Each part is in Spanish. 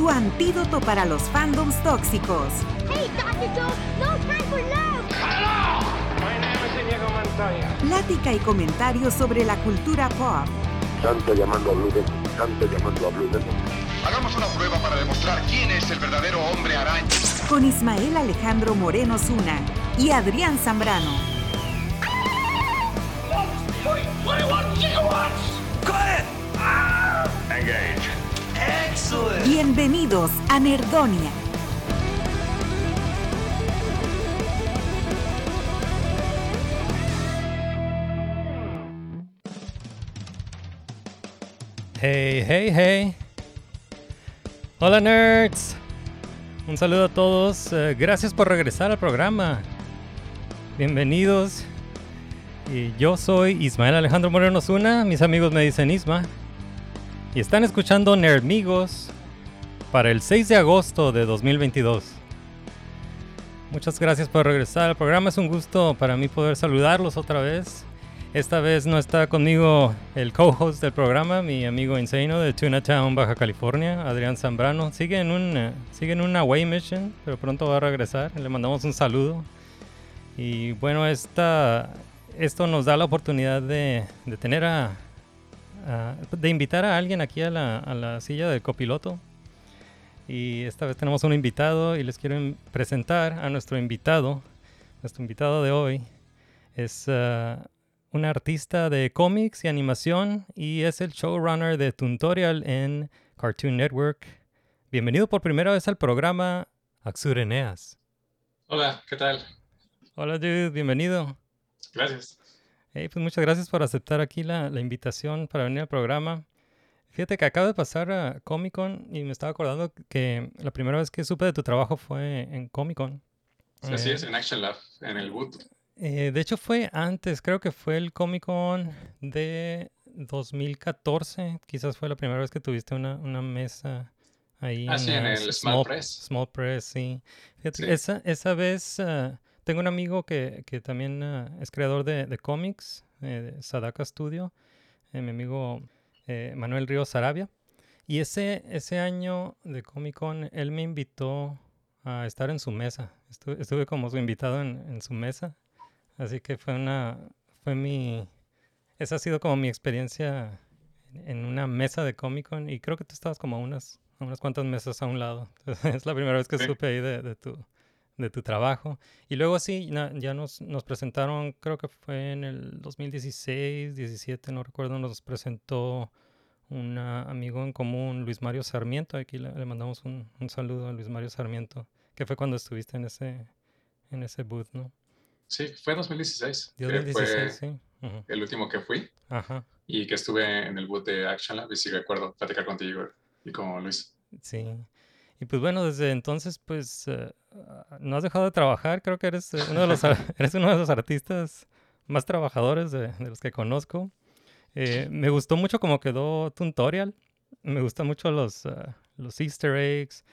tu antídoto para los fandoms tóxicos. Hey, Dr. Joe, no time for love. Plática y comentarios sobre la cultura pop. Santo llamando a Blue Demon, Santo llamando a Blue Demon. Hagamos una prueba para demostrar quién es el verdadero hombre araña. Con Ismael Alejandro Moreno Zuna y Adrián Zambrano. Bienvenidos a Nerdonia. Hey, hey, hey. Hola nerds. Un saludo a todos. eh, gracias por regresar al programa. Bienvenidos. Y yo soy Ismael Alejandro Moreno Zuna. Mis amigos me dicen Isma. Y están escuchando Nerdmigos para el 6 de agosto de 2022. Muchas gracias por regresar al programa. Es un gusto para mí poder saludarlos otra vez. Esta vez no está conmigo el co-host del programa, mi amigo Insano de Tuna Town, Baja California, Adrián Zambrano. Sigue en, un, eh, sigue en una away mission, pero pronto va a regresar. Le mandamos un saludo. Y bueno, esta, esto nos da la oportunidad de tener a, a- de invitar a alguien aquí a la, a la silla del copiloto. Y esta vez tenemos un invitado y les quiero presentar a nuestro invitado. Nuestro invitado de hoy es ah, un artista de cómics y animación y es el showrunner de Tutorial en Cartoon Network. Bienvenido por primera vez al programa Axureneas. Hola, ¿qué tal? Hola dude, bienvenido. Gracias. Hey, pues muchas gracias por aceptar aquí la, la invitación para venir al programa. Fíjate que acabo de pasar a Comic Con y me estaba acordando que la primera vez que supe de tu trabajo fue en Comic Con. Sí, Así Eh, es, en Action Lab, en el boot. Eh, de hecho fue antes, creo que fue el Comic Con de 2014. Quizás fue la primera vez que tuviste una, una mesa ahí. Ah, sí, en el Small Press. Small Press, sí. Fíjate, Sí. Esa, esa vez ah, tengo un amigo que, que también ah, es creador de, de cómics, eh, de Sadaka Studio, eh, mi amigo eh, Manuel Ríos Sarabia. Y ese, ese año de Comic Con, él me invitó a estar en su mesa. Estuve, estuve como su invitado en, en su mesa. Así que fue una, fue mi, esa ha sido como mi experiencia en una mesa de Comic Con y creo que tú estabas como a unas, a unas cuantas mesas a un lado. es la primera vez que Sí. supe ahí de, de tu, de tu trabajo. Y luego sí, ya nos, nos presentaron, creo que fue en el 2016, 17, no recuerdo, nos presentó un amigo en común, Luis Mario Sarmiento. Aquí le, le mandamos un, un saludo a Luis Mario Sarmiento, que fue cuando estuviste en ese, en ese booth, ¿no? Sí, fue 2016. que 2016, fue sí. El último que fui Ajá, y que estuve en el boot de Action Lab y sí recuerdo platicar contigo y con Luis. sí. Y pues bueno, desde entonces, pues eh, ah, no has dejado de trabajar. Creo que eres eh, uno de los, eres uno de los artistas más trabajadores de, de los que conozco. Eh, me gustó mucho cómo quedó Tutorial. Me gustan mucho los, ah, los easter eggs.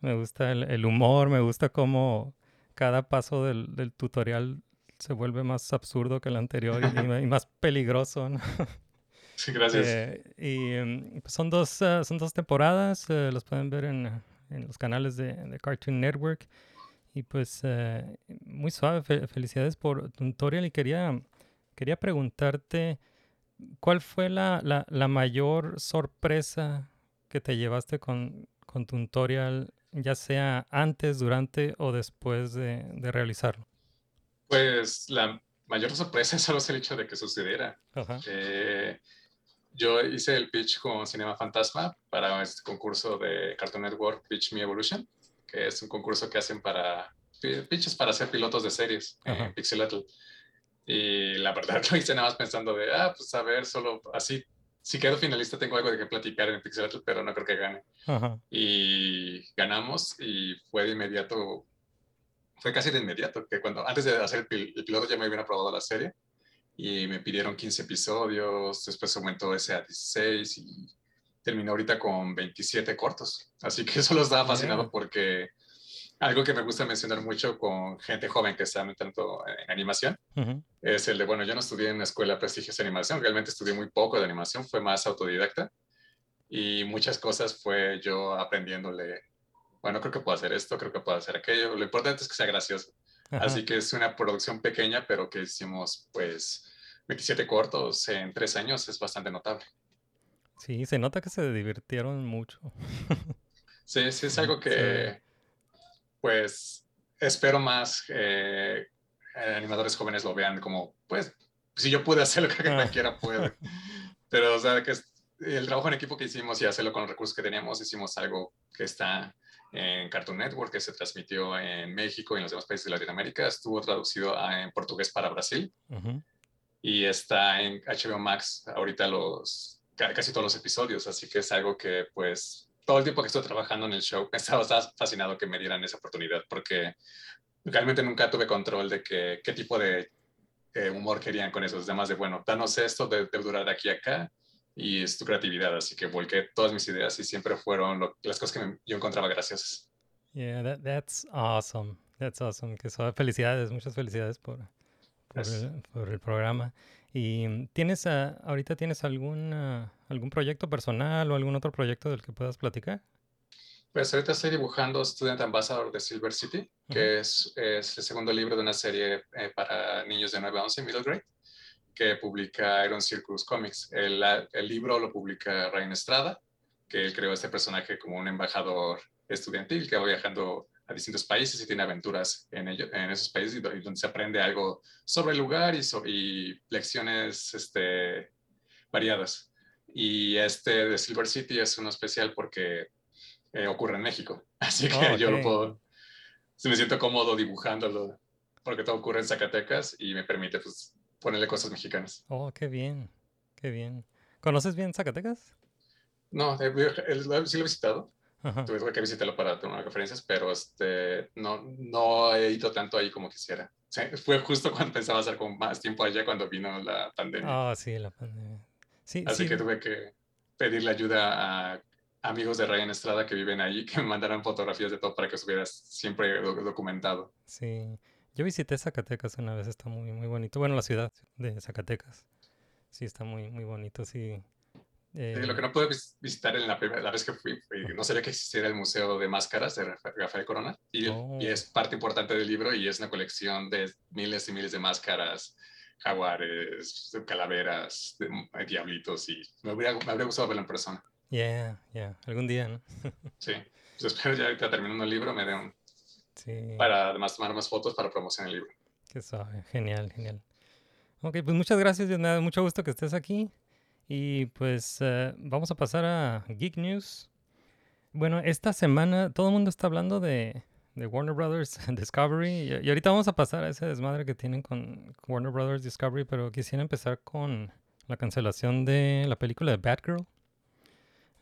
Me gusta el, el humor. Me gusta cómo cada paso del, del tutorial se vuelve más absurdo que el anterior y, más peligroso. ¿no? Sí, gracias. Eh, y em, pues son, dos, ah, son dos temporadas, los pueden ver en, en los canales de, de Cartoon Network. Y pues eh, muy suave, fe- felicidades por Tutorial. Y quería, quería preguntarte, ¿cuál fue la, la, la mayor sorpresa que te llevaste con, con Tutorial, ya sea antes, durante o después de, de realizarlo? Pues la mayor sorpresa es solo el hecho de que sucediera. Ajá. Eh, yo hice el pitch con Cinema Fantasma para este concurso de Cartoon Network Pitch Me Evolution, que es un concurso que hacen para pi- pitches para ser pilotos de series en Pixelatl. Y la verdad lo hice nada más pensando de, ah, pues a ver, solo así si quedo finalista tengo algo de que platicar en Pixel, pero no creo que gane. Ajá. Y ganamos y fue de inmediato, fue casi de inmediato, que cuando antes de hacer el, pil- el piloto ya me habían aprobado la serie y me pidieron 15 episodios, después aumentó ese a 16 y terminó ahorita con 27 cortos. Así que eso lo estaba fascinado porque algo que me gusta mencionar mucho con gente joven que está tanto en animación Ujú. es el de, bueno, yo no estudié en una escuela prestigiosa de animación, realmente estudié muy poco de animación, fue más autodidacta y muchas cosas fue yo aprendiéndole, bueno, creo que puedo hacer esto, creo que puedo hacer aquello, lo importante es que sea gracioso. Ajá. Así que es una producción pequeña, pero que hicimos pues 27 cortos en tres años, es bastante notable. Sí, se nota que se divirtieron mucho. Sí, sí es algo que pues espero más eh, animadores jóvenes lo vean como, pues, si yo pude hacerlo, creo que Ah. cualquiera puede. Pero, o sea, que el trabajo en equipo que hicimos y hacerlo con los recursos que teníamos, hicimos algo que está en Cartoon Network, que se transmitió en México y en los demás países de Latinoamérica, estuvo traducido a- en portugués para Brasil. Ujú. y está en HBO Max ahorita los ca- casi todos los episodios, así que es algo que pues todo el tiempo que estoy trabajando en el show estaba, estaba fascinado que me dieran esa oportunidad porque realmente nunca tuve control de que, qué tipo de eh, humor querían con eso, además de bueno, danos esto, de- debe durar de aquí a acá y es tu creatividad, así que volqué todas mis ideas y siempre fueron lo- las cosas que me- yo encontraba graciosas. Yeah, that, that's awesome. That's awesome. Que so- felicidades, muchas felicidades por, por, el, por el programa. ¿Y mm, tienes ah, ahorita tienes algún ah, algún proyecto personal o algún otro proyecto del que puedas platicar? Pues ahorita estoy dibujando Student Ambassador de Silver City, que es, es el segundo libro de una serie eh, para niños de 9 a 11, middle grade, que publica Iron Circus Comics. El, el libro lo publica Ryan Estrada, que él creó este personaje como un embajador estudiantil que va viajando a distintos países y tiene aventuras en, ello- en esos países y do- y donde se aprende algo sobre el lugar y, so- y lecciones este, variadas. Y este de Silver City es uno especial porque eh, ocurre en México. Así que Oh, yo lo puedo, sí me siento cómodo dibujándolo porque todo ocurre en Zacatecas y me permite pues, ponerle cosas mexicanas. Oh, qué bien, qué bien. ¿Conoces bien Zacatecas? No, eh, sí lo he visitado, Ajá. tuve que visitarlo para tomar referencias, pero este, no, no he ido tanto ahí como quisiera. Fue justo cuando pensaba estar con más tiempo allá cuando vino la pandemia. Ah, sí, la pandemia. Sí, Así sí. que tuve que pedirle ayuda a amigos de Ryan Estrada que viven ahí, que me mandaran fotografías de todo para que estuviera siempre do- documentado. Sí, yo visité Zacatecas una vez, está muy, muy bonito. Bueno, la ciudad de Zacatecas. Sí, está muy, muy bonito, sí. Sí, Eh, lo que no pude vis- visitar en la primera la vez que fui, no sabía que existiera el Museo de Máscaras de Rafa- Rafael Corona, y, Oh. y es parte importante del libro y es una colección de miles y miles de máscaras, jaguares, calaveras, diablitos, y me habría, me habría gustado verlo en persona. Yeah, yeah, algún día, ¿no? Sí, pues espero ya ahorita terminando el libro me den Sí, para además tomar más fotos para promocionar el libro. qué suave, genial, genial. Ok, pues muchas gracias, da mucho gusto que estés aquí. Y pues eh, vamos a pasar a Geek News. Bueno, esta semana todo el mundo está hablando de, de Warner Brothers Discovery. Y, y ahorita vamos a pasar a ese desmadre que tienen con Warner Brothers Discovery, pero quisiera empezar con la cancelación de la película de Batgirl.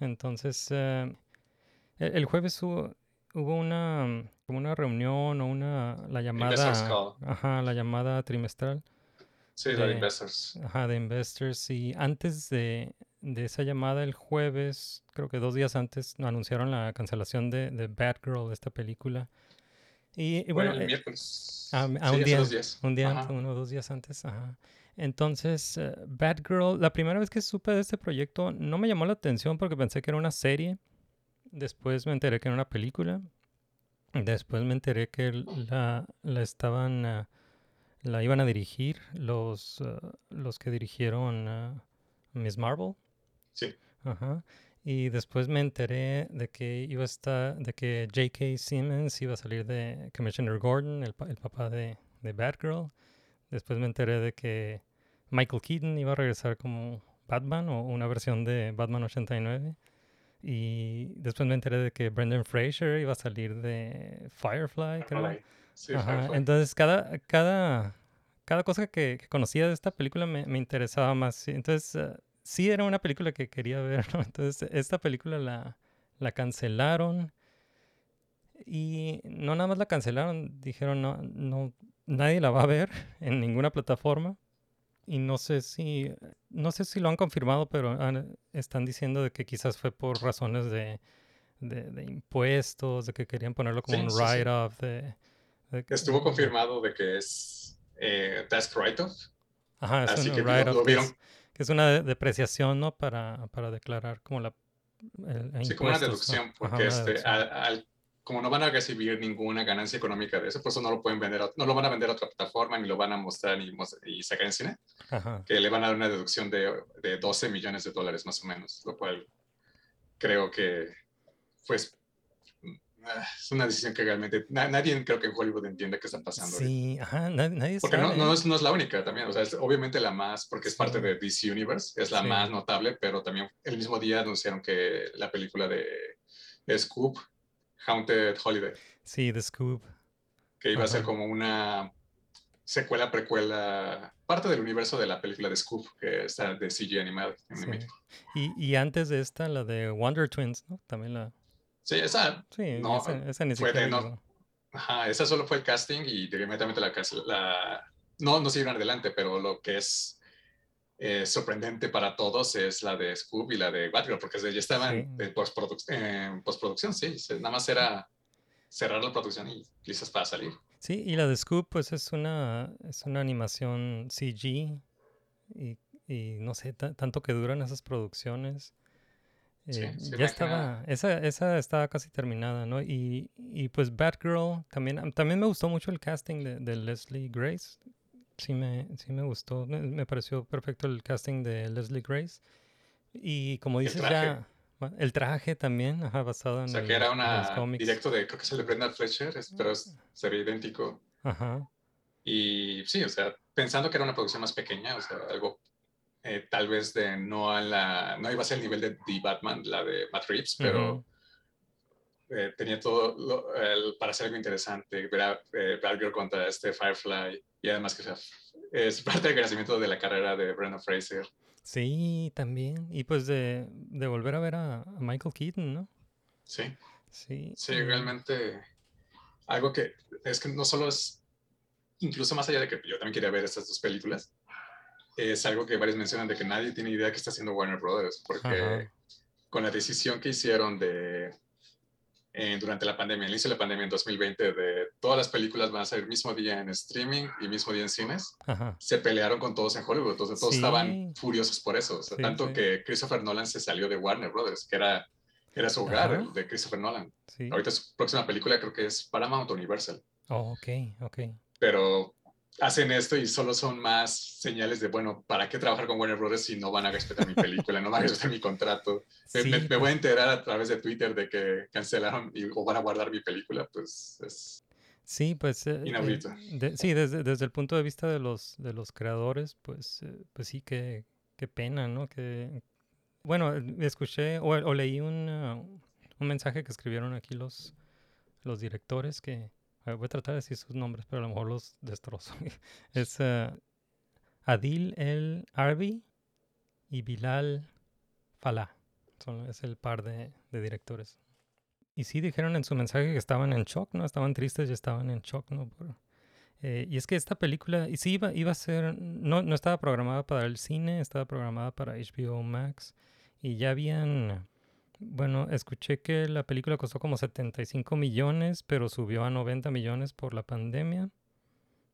Entonces, eh, el, el jueves hubo, hubo una, como una reunión o una, la Investors llamada, Call. ajá, la llamada trimestral Sí, la de De- Investors. Ajá, de Investors. Y antes de, de esa llamada, el jueves, creo que dos días antes, anunciaron la cancelación de, de Batgirl, de esta película. Y, bueno, el eh, miércoles. ah, Sí, ah, un día, un día Ajá. uno o dos días antes, ajá. Entonces, eh, Batgirl, la primera vez que supe de este proyecto, no me llamó la atención porque pensé que era una serie. Después me enteré que era una película. Después me enteré que la, la estaban, ah, la iban a dirigir los, ah, los que dirigieron ah, Miss Marvel. Sí. Ajá. Y después me enteré de que iba a estar, de que J.K. Simmons iba a salir de Commissioner Gordon, el, el papá de, de Batgirl. Después me enteré de que Michael Keaton iba a regresar como Batman o una versión de Batman 89. Y después me enteré de que Brendan Fraser iba a salir de Firefly, creo. Firefly. Sí, Ajá, Firefly. Entonces, cada, cada, cada cosa que, que conocía de esta película me, me interesaba más. Entonces, eh, sí era una película que quería ver, ¿no? Entonces, esta película la, la cancelaron. Y no nada más la cancelaron, dijeron no, no, nadie la va a ver en ninguna plataforma. Y no sé si, no sé si lo han confirmado, pero han- están diciendo de que quizás fue por razones de, de, de impuestos, de que querían ponerlo como Sí, un sí, sí. write-off. De, de que- Estuvo confirmado de que es eh, Task Write-Off. Ajá, es Así un write-off que es- vieron. que es una de- depreciación, ¿no? Para, para declarar como la... el- el Sí, como una deducción, Ajá, porque una este, al- al- como no van a recibir ninguna ganancia económica de eso, por eso no lo pueden vender, a- no lo van a vender a otra plataforma, ni lo van a mostrar ni y sacar en cine, Ajá. que le van a dar una deducción de, de 12 millones de dólares más o menos, lo cual creo que pues es una decisión que realmente na- nadie creo que en Hollywood entiende qué está pasando. Sí, ajá, nadie, Porque no, sabe. no, es, no es la única también, o sea, es obviamente la más, porque es parte Sí. de DC Universe, es la Sí. más notable, pero también el mismo día anunciaron que la película de Scoop, Haunted Holiday, Sí, The Scoop. que iba a ser como una secuela, precuela, parte del universo de la película de Scoop, que está de CG animada en Sí. Y, y antes de esta, la de Wonder Twins, ¿no? También la... Sí, esa, Sí, No, esa, esa ni fue de siquiera no- ajá, esa solo fue el casting y inmediatamente la, la no, no siguieron adelante, pero lo que es eh, sorprendente para todos es la de Scoob y la de Batgirl, porque ya estaban Sí. en, postproduc- en postproducción, sí, nada más era cerrar la producción y listas para salir. Sí, y la de Scoop, pues es una, es una animación CG y, y no sé, ta- tanto que duran esas producciones. Sí, Eh, sí, ya me estaba, esa, esa estaba casi terminada, ¿no? Y, y pues Batgirl, también, también me gustó mucho el casting de, de Leslie Grace. Sí me, sí me gustó, me, pareció perfecto el casting de Leslie Grace. Y como El dices traje. ya, el traje también, ajá, basado en, O sea, el- que era cómics. directo de, creo que es el de Brenda Fletcher, pero es- se ve idéntico. Ajá, Y sí, o sea, pensando que era una producción más pequeña, o sea, algo eh, tal vez de no a la, no iba a ser el nivel de The Batman, la de Matt Reeves, pero Ujú. Eh, tenía todo lo- el- para hacer algo interesante, ver a eh, Batgirl contra este Firefly, y además que o sea, es parte del crecimiento de la carrera de Brendan Fraser. Sí, también. Y pues de, de volver a ver a, a Michael Keaton, ¿no? Sí, Sí. sí, realmente algo que es que no solo es, incluso más allá de que yo también quería ver estas dos películas, es algo que varios mencionan de que nadie tiene idea que está haciendo Warner Brothers, porque Ajá. con la decisión que hicieron de eh, durante la pandemia, el inicio de la pandemia en 2020, de todas las películas van a el mismo día en streaming y mismo día en cines, Ajá. se pelearon con todos en Hollywood, entonces todos estaban Sí. furiosos por eso, o sea, Sí, tanto sí. que Christopher Nolan se salió de Warner Brothers, que era, era su hogar, Ajá. de Christopher Nolan. Ahorita su próxima película creo que es Paramount Universal, Oh, ok, ok. pero hacen esto y solo son más señales de, bueno, ¿para qué trabajar con Warner Brothers si no van a respetar mi película, no van a respetar mi contrato? Me, Sí, me- me pues, voy a enterar a través de Twitter de que cancelaron y, o van a guardar mi película, pues es... sí, pues, eh, eh, de- sí, desde, desde el punto de vista de los, de los creadores, pues, eh, pues sí, qué, qué pena, ¿no? Que, bueno, escuché o, o leí un, ah, un mensaje que escribieron aquí los, los directores que, voy a tratar de decir sus nombres, pero a lo mejor los destrozo. es ah, Adil El Arbi y Bilal Falah. Son, es el par de, directores. Y sí dijeron en su mensaje que estaban en shock, ¿no? Estaban tristes y estaban en shock, ¿no? Eh, y es que esta película, y sí iba, iba a ser, no, no estaba programada para el cine, estaba programada para HBO Max. Y ya habían, bueno, escuché que la película costó como 75 millones, pero subió a 90 millones por la pandemia.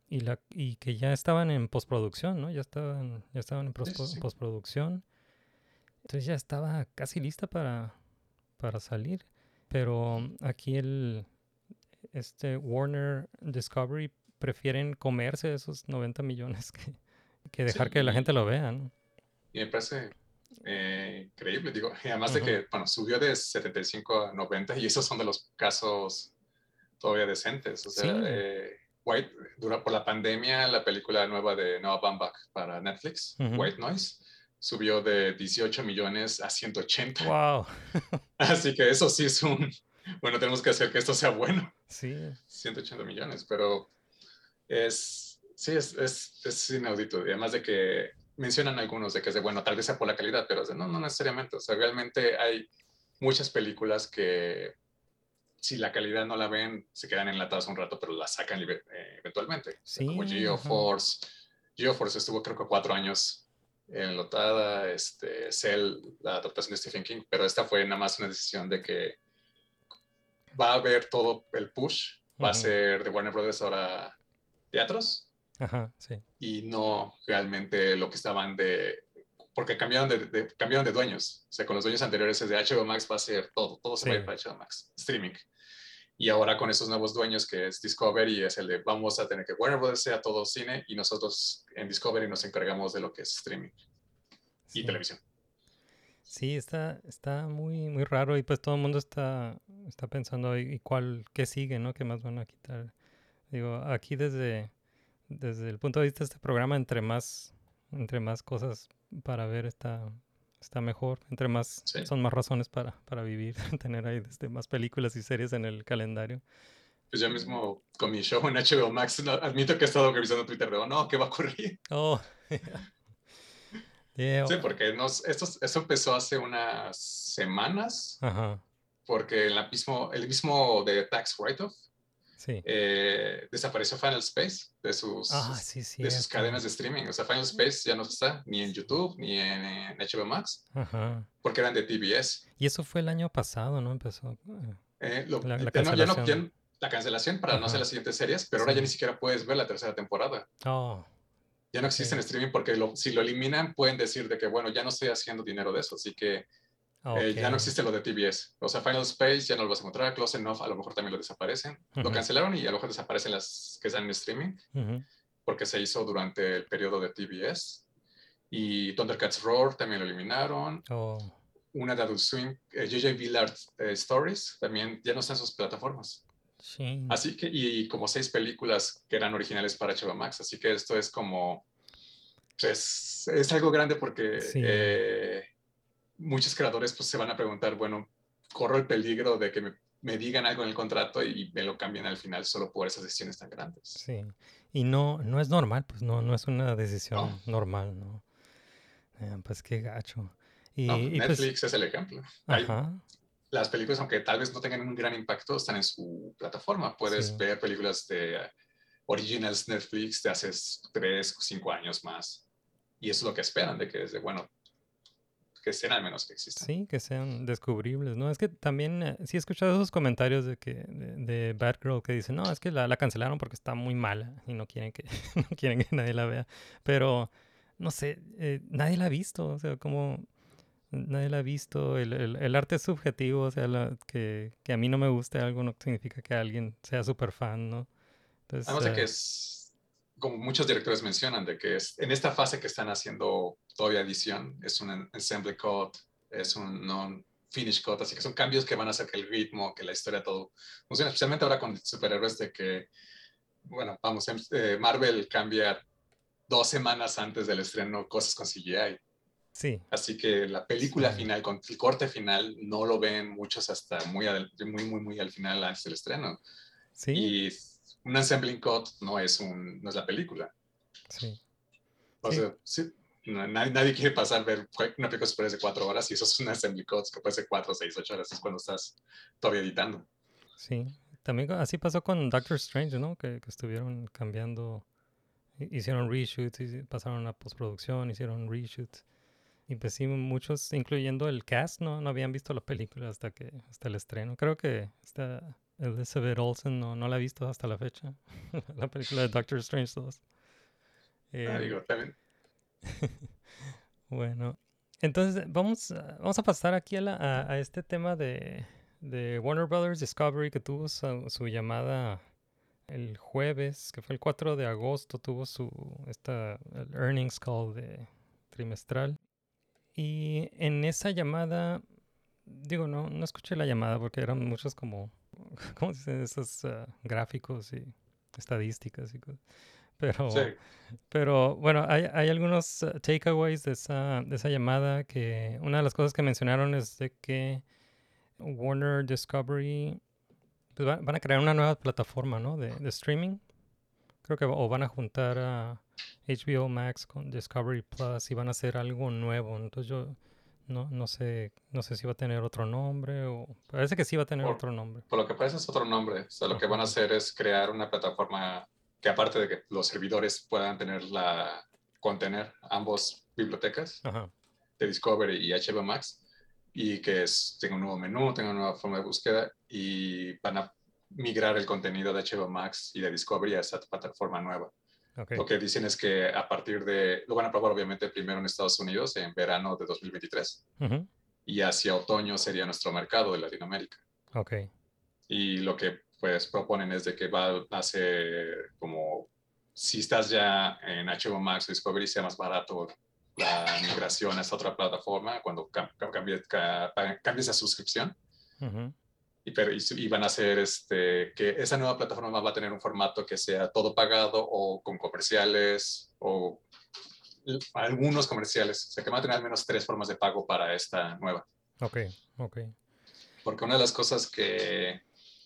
Y, la, y que ya estaban en postproducción, ¿no? Ya estaban, ya estaban en sí, postproducción. Entonces ya estaba casi lista para, para salir. Pero aquí el este Warner Discovery prefieren comerse esos 90 millones que, que dejar Sí, que la gente lo vea, ¿no? Y me parece eh, increíble, digo, y además de que, bueno, subió de 75 a 90 y esos son de los casos todavía decentes. O sea, Sí. eh, White, dura, por la pandemia, la película nueva de Noah Baumbach para Netflix. White Noise, subió de 18 millones a 180. ¡Wow! Así que eso sí es un, bueno, tenemos que hacer que esto sea bueno. Sí, 180 millones, pero es, sí, es, es, es inaudito. Y además de que mencionan algunos de que es de, bueno, tal vez sea por la calidad, pero de, no, no necesariamente. O sea, realmente hay muchas películas que si la calidad no la ven, se quedan enlatadas un rato, pero la sacan eh, eventualmente. Sí, Como. GeoForce. GeoForce estuvo creo que cuatro años enlotada, este, Cell, la adaptación de Stephen King, pero esta fue nada más una decisión de que va a haber todo el push, va a Ujú. ser de Warner Brothers ahora teatros, Ajá, sí. y no realmente lo que estaban de porque cambiaron de, de- cambiaron de dueños o sea con los dueños anteriores es de HBO Max va a ser todo todo se va a ir Sí. para HBO Max streaming y ahora con esos nuevos dueños que es Discovery es el de vamos a tener que Warner Brothers sea todo cine y nosotros en Discovery nos encargamos de lo que es streaming y Sí. televisión Sí, está, está muy, muy raro y pues todo el mundo está, está pensando y y cuál, qué sigue, ¿no? ¿Qué más van a quitar? Digo, aquí desde, desde el punto de vista de este programa, entre más, entre más cosas para ver está, está mejor, entre más, Sí. son más razones para, para vivir, tener ahí desde más películas y series en el calendario. pues yo mismo con mi show en HBO Max no, admito que he estado revisando Twitter oh, no qué va a ocurrir Oh, yeah, sí porque nos, esto, esto empezó hace unas semanas Ajá, porque el mismo, el mismo de Tax Write-Off sí. eh, desapareció Final Space de sus, Ah, sí, sí. de sus cadenas de streaming. O sea, Final Space ya no está ni en YouTube ni en, en HBO Max Ajá. porque eran de TBS. Y eso fue el año pasado, ¿no? Empezó. eh, Eh, lo- La- la ya no- ya no- cancelación. ya- la cancelación para no hacer las siguientes series, pero ahora ya ni siquiera puedes ver la tercera temporada. Oh, Ya no existe en streaming porque lo- si lo eliminan pueden decir de que, bueno, ya no estoy haciendo dinero de eso, así que eh, ya no existe lo de TBS. O sea, Final Space ya no lo vas a encontrar, Close Enough a lo mejor también lo desaparecen. Lo Ujú. cancelaron y a lo mejor desaparecen las que están en streaming. Porque se hizo durante el periodo de TBS. Y Thundercats Roar también lo eliminaron. Oh, Una de Adult Swim, eh, J.J. Villard eh, Stories, también ya no está en sus plataformas. sí. Así que, y como seis películas que eran originales para HBO Max. Así que esto es como, pues, es algo grande porque Sí. Muchos creadores pues se van a preguntar, bueno, corro el peligro de que me, me digan algo en el contrato y me lo cambien al final solo por esas decisiones tan grandes. Sí. Y no, no es normal, pues no, no es una decisión No. normal, ¿no? Eh, pues qué gacho. Y, No, y pues, Netflix es el ejemplo. Hay- ajá, las películas, aunque tal vez no tengan un gran impacto, están en su plataforma. Puedes Sí. ver películas de eh, originals Netflix de hace tres o cinco años más. Y eso es lo que esperan, de que es de, bueno, que estén al menos que existan. sí, que sean descubribles, ¿no? Es que también, eh, sí he escuchado esos comentarios de que, de, de Batgirl que dicen, no, es que la, la cancelaron porque está muy mala y no quieren que, no quieren que nadie la vea. Pero, no sé, eh, nadie la ha visto, o sea, como nadie la ha visto, el, el- el arte es subjetivo, o sea, la- que, que a mí no me guste algo no significa que alguien sea súper fan, ¿no? Entonces, Además de que eh, es, como muchos directores mencionan, de que es, en esta fase que están haciendo todavía edición, es un ensemble cut, es un non-finish cut, así que son cambios que van a hacer que el ritmo, que la historia, todo funcione, especialmente ahora con superhéroes de que, bueno, vamos, em- eh, Marvel cambia dos semanas antes del estreno cosas con CGI. sí, Así que la película Sí. final, con el corte final, no lo ven muchos hasta muy, muy, muy, muy al final antes del estreno. sí, Y un assembling cut no es, un, no es la película. sí. O Sí. sea, sí, nadie, nadie quiere pasar a ver una película super de cuatro horas y eso es un assembly cut que puede ser cuatro, seis, ocho horas. Es cuando estás todavía editando. Sí, también así pasó con Doctor Strange, ¿no? Que, que estuvieron cambiando, hi- hicieron reshoots, pasaron a postproducción, hicieron reshoots. Y pues sí, muchos, incluyendo el cast, no, no habían visto la película hasta que hasta el estreno. Creo que esta Elizabeth Olsen no, no la ha visto hasta la fecha, la película de Doctor Strange 2. Ah, Eh, digo, también, bueno, entonces vamos, vamos a pasar aquí a, la- a- a este tema de, de Warner Brothers Discovery que tuvo su, su llamada el jueves, que fue el 4 de agosto, tuvo su esta el earnings call de trimestral. Y en esa llamada, digo, no, no escuché la llamada porque eran muchos como, ¿cómo se dicen? Esos ah, gráficos y estadísticas y cosas. Pero, sí. pero bueno, hay, hay algunos uh, takeaways de esa, de esa llamada que una de las cosas que mencionaron es de que Warner Discovery pues, va- van a crear una nueva plataforma, ¿no? De, de streaming. Creo que o van a juntar a, HBO Max con Discovery Plus y van a hacer algo nuevo. Entonces yo no, no sé, no sé si va a tener otro nombre o parece que sí va a tener Por- otro nombre. Por lo que parece es otro nombre. O sea, lo que van a hacer es crear una plataforma que aparte de que los servidores puedan tener la, contener ambos bibliotecas Ajá. de Discovery y HBO Max y que es, tenga un nuevo menú, tenga una nueva forma de búsqueda y van a migrar el contenido de HBO Max y de Discovery a esa plataforma nueva. Lo que dicen es que a partir de, lo van a probar obviamente primero en Estados Unidos en verano de 2023 Ujú. y hacia otoño sería nuestro mercado de Latinoamérica. Ok. Y lo que pues proponen es de que va a ser como si estás ya en HBO Max Discovery sea más barato la migración a esta otra plataforma cuando cam- cam- cambies, ca- cambies la suscripción. Y, pero, y, su- y van a hacer este, que esa nueva plataforma va a tener un formato que sea todo pagado o con comerciales o algunos comerciales. O sea, que van a tener al menos tres formas de pago para esta nueva. Ok. Ok. Porque una de las cosas que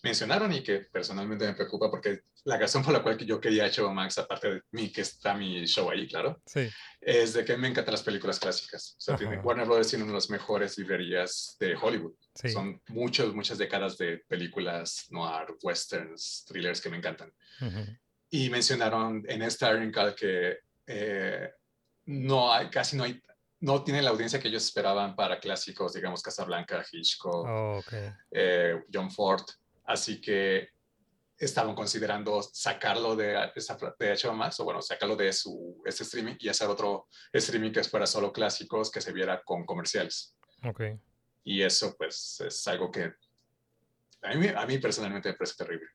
mencionaron y que personalmente me preocupa, porque la razón por la cual yo quería HBO Max, aparte de mí, que está mi show ahí, claro, Sí. es de que me encantan las películas clásicas. O sea, tiene- Ajá. Warner Brothers tiene una de las mejores librerías de Hollywood. Sí. Son muchas, muchas décadas de películas noir, westerns, thrillers que me encantan. Ujú. Y mencionaron en esta Iron Call que eh, no hay, casi no hay, no tienen la audiencia que ellos esperaban para clásicos, digamos, Casablanca, Hitchcock, Oh, ok. eh, John Ford. Así que estaban considerando sacarlo de, de HBO Max, o bueno, sacarlo de su este streaming y hacer otro streaming que fuera solo clásicos, que se viera con comerciales. Ok. Y eso, pues, es algo que a mí, a mí personalmente me parece terrible.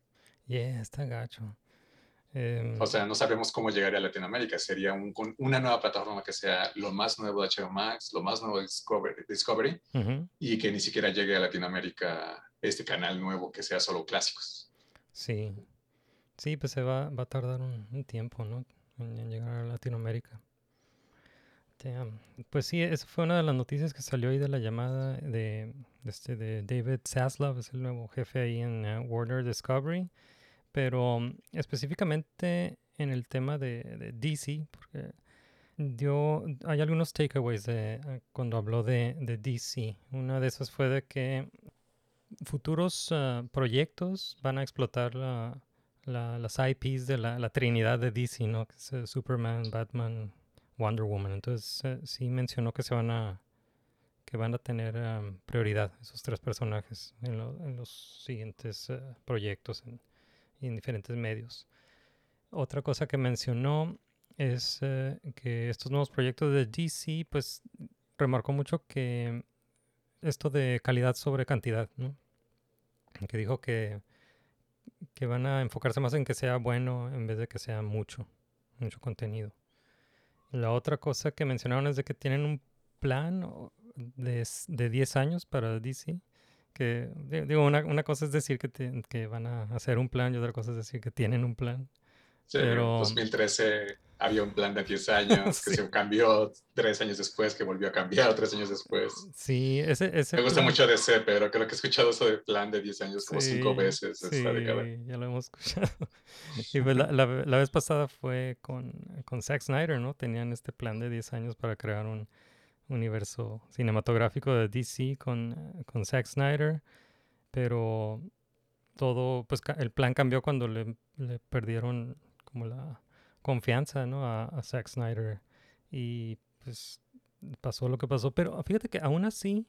Yeah, está gacho. Em, O sea, no sabemos cómo llegaría a Latinoamérica. Sería un- con una nueva plataforma que sea lo más nuevo de HBO Max, lo más nuevo de Discovery, Discovery ujú. y que ni siquiera llegue a Latinoamérica este canal nuevo que sea solo clásicos. Sí. Sí, pues se va, va a tardar un, tiempo, ¿no? En, llegar a Latinoamérica. Pues sí, esa fue una de las noticias que salió ahí de la llamada de, este, de David Zaslav, es el nuevo jefe ahí en eh, Warner Discovery. Pero um, específicamente en el tema de, de DC, porque dio, hay algunos takeaways de, eh, cuando habló de, de DC. Una de esas fue de que futuros ah, proyectos van a explotar la, la- las IPs de la, la trinidad de DC, ¿no? Que es eh, Superman, Batman, Wonder Woman. Entonces eh, sí mencionó que se van a que van a tener am, prioridad esos tres personajes en, lo- en los siguientes eh, proyectos en, en diferentes medios. Otra cosa que mencionó es que estos nuevos proyectos de DC, pues remarcó mucho que esto de calidad sobre cantidad, ¿no? Que dijo que, que van a enfocarse más en que sea bueno en vez de que sea mucho, mucho contenido. La otra cosa que mencionaron es de que tienen un plan de, de 10 años para DC. Que, di- digo, una, una cosa es decir que, que van a hacer un plan y otra cosa es decir que tienen un plan. Sí, Pero- En 2013 había un plan de 10 años que Sí. se cambió tres años después, que volvió a cambiar tres años después. Sí, ese, ese Me gusta plan- mucho DC, pero creo que he escuchado eso de plan de 10 años como cinco veces esta década. Ya lo hemos escuchado. Y pues la, la ve- la vez pasada fue con, con Zack Snyder, ¿no? Tenían este plan de 10 años para crear un universo cinematográfico de DC con, con Zack Snyder, pero todo, pues el plan cambió cuando le, le perdieron como la confianza, ¿no? A, a Zack Snyder y pues pasó lo que pasó, pero fíjate que aún así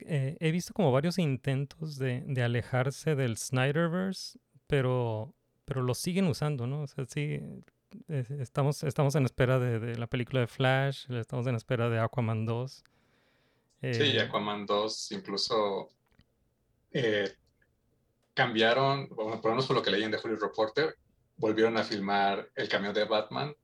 eh, he visto como varios intentos de, de alejarse del Snyderverse, pero, pero lo siguen usando, ¿no? O sea, sí, estamos, estamos en espera de, de la película de Flash, estamos en espera de Aquaman 2. Sí, eh, Aquaman 2 incluso eh, cambiaron, bueno, por lo menos por lo que leí en The Hollywood Reporter, volvieron a filmar el camión de Batman,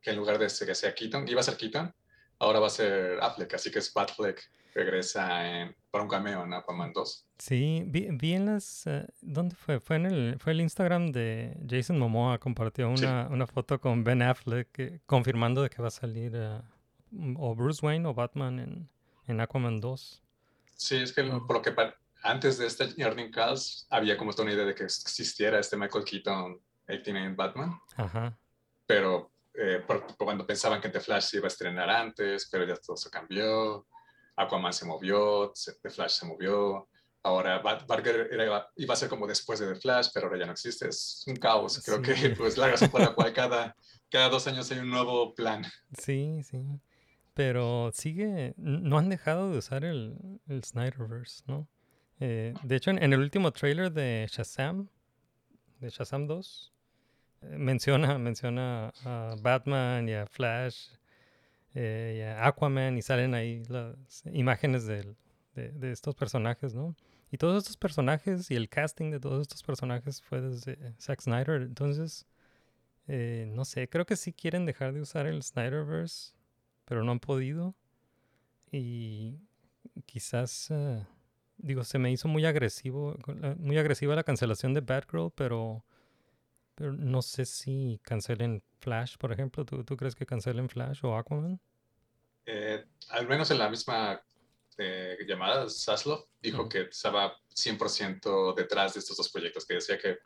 que en lugar de ser- que sea Keaton, iba a ser Keaton, ahora va a ser Affleck, así que es Batfleck, regresa en, para un cameo en Aquaman 2. Sí, vi, vi en las... eh, ¿Dónde fue? Fue en el, fue el Instagram de Jason Momoa, compartió Sí. una, una foto con Ben Affleck eh, confirmando de que va a salir eh, o Bruce Wayne o Batman en, en Aquaman 2. Sí, es que Ah. por lo que antes de este Earning Calls había como esta una idea de que existiera este Michael Keaton 89 Batman, Ajá. pero eh, cuando pensaban que The Flash se iba a estrenar antes, pero ya todo se cambió. Aquaman se movió, The Flash se movió. Ahora era- iba a ser como después de The Flash, pero ahora ya no existe. Es un caos. Creo Sí. que pues la razón por la cual cada, cada dos años hay un nuevo plan. Sí, sí. Pero sigue, no han dejado de usar el, el Snyderverse, ¿no? Eh, de hecho, en, en el último trailer de Shazam, de Shazam 2, eh, menciona, menciona a Batman y a Flash eh, y a Aquaman y salen ahí las imágenes de, de estos personajes, ¿no? Y todos estos personajes y el casting de todos estos personajes fue desde Zack Snyder. Entonces, eh, no sé, creo que sí quieren dejar de usar el Snyderverse, pero no han podido. Y quizás, eh, digo, se me hizo muy agresivo, muy agresiva la cancelación de Batgirl, pero, pero no sé si cancelen Flash, por ejemplo. ¿Tú, tú crees que cancelen Flash o Aquaman? Eh, al menos en la misma eh, llamada, Zaslav dijo que estaba 100% detrás de estos dos proyectos, que decía que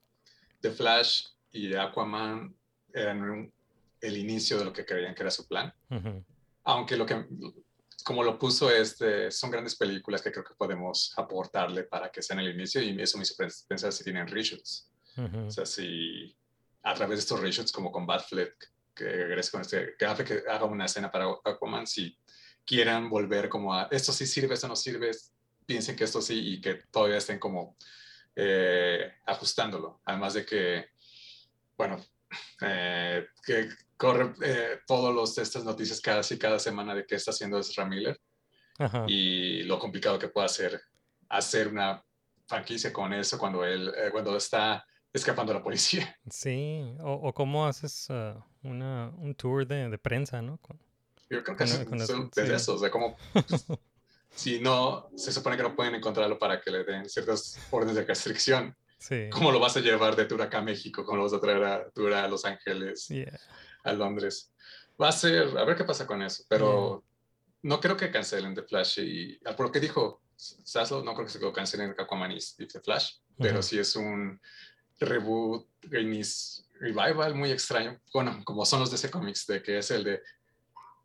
The Flash y Aquaman eran un- el inicio de lo que creían que era su plan. Aunque lo que, como lo puso, este, son grandes películas que creo que podemos aportarle para que sean el inicio y eso me hizo pens- pensar si tienen reshoots. Ujú. O sea, si a través de estos reshoots, como con Batfleck, que regrese con este, que que haga una escena para Aquaman, si quieran volver como a esto sí sirve, esto no sirve, piensen que esto sí y que todavía estén como eh, ajustándolo. Además de que, bueno, eh, que corre eh, todos los estas noticias casi cada semana de qué está haciendo Ezra Miller Ajá. y lo complicado que puede ser hacer una franquicia con eso cuando él eh, cuando está escapando a la policía. Sí, o, o cómo haces ah, una, un tour de, de prensa, ¿no? Con- Yo creo que Con- son, con son de sí. eso, o sea, como pues, si no, se supone que no pueden encontrarlo para que le den ciertas órdenes de restricción. Sí. ¿Cómo lo vas a llevar de tour acá a México? ¿Cómo lo vas a traer a tour a Los Ángeles, Yeah. a Londres? Va a ser, a ver qué pasa con eso, pero no creo que cancelen The Flash y, ah, por lo que dijo Saslo, no creo que se lo cancelen Aquaman y The Flash, pero Ujú. sí es un reboot, reinis- revival muy extraño. Bueno, como son los de ese cómics, de que es el de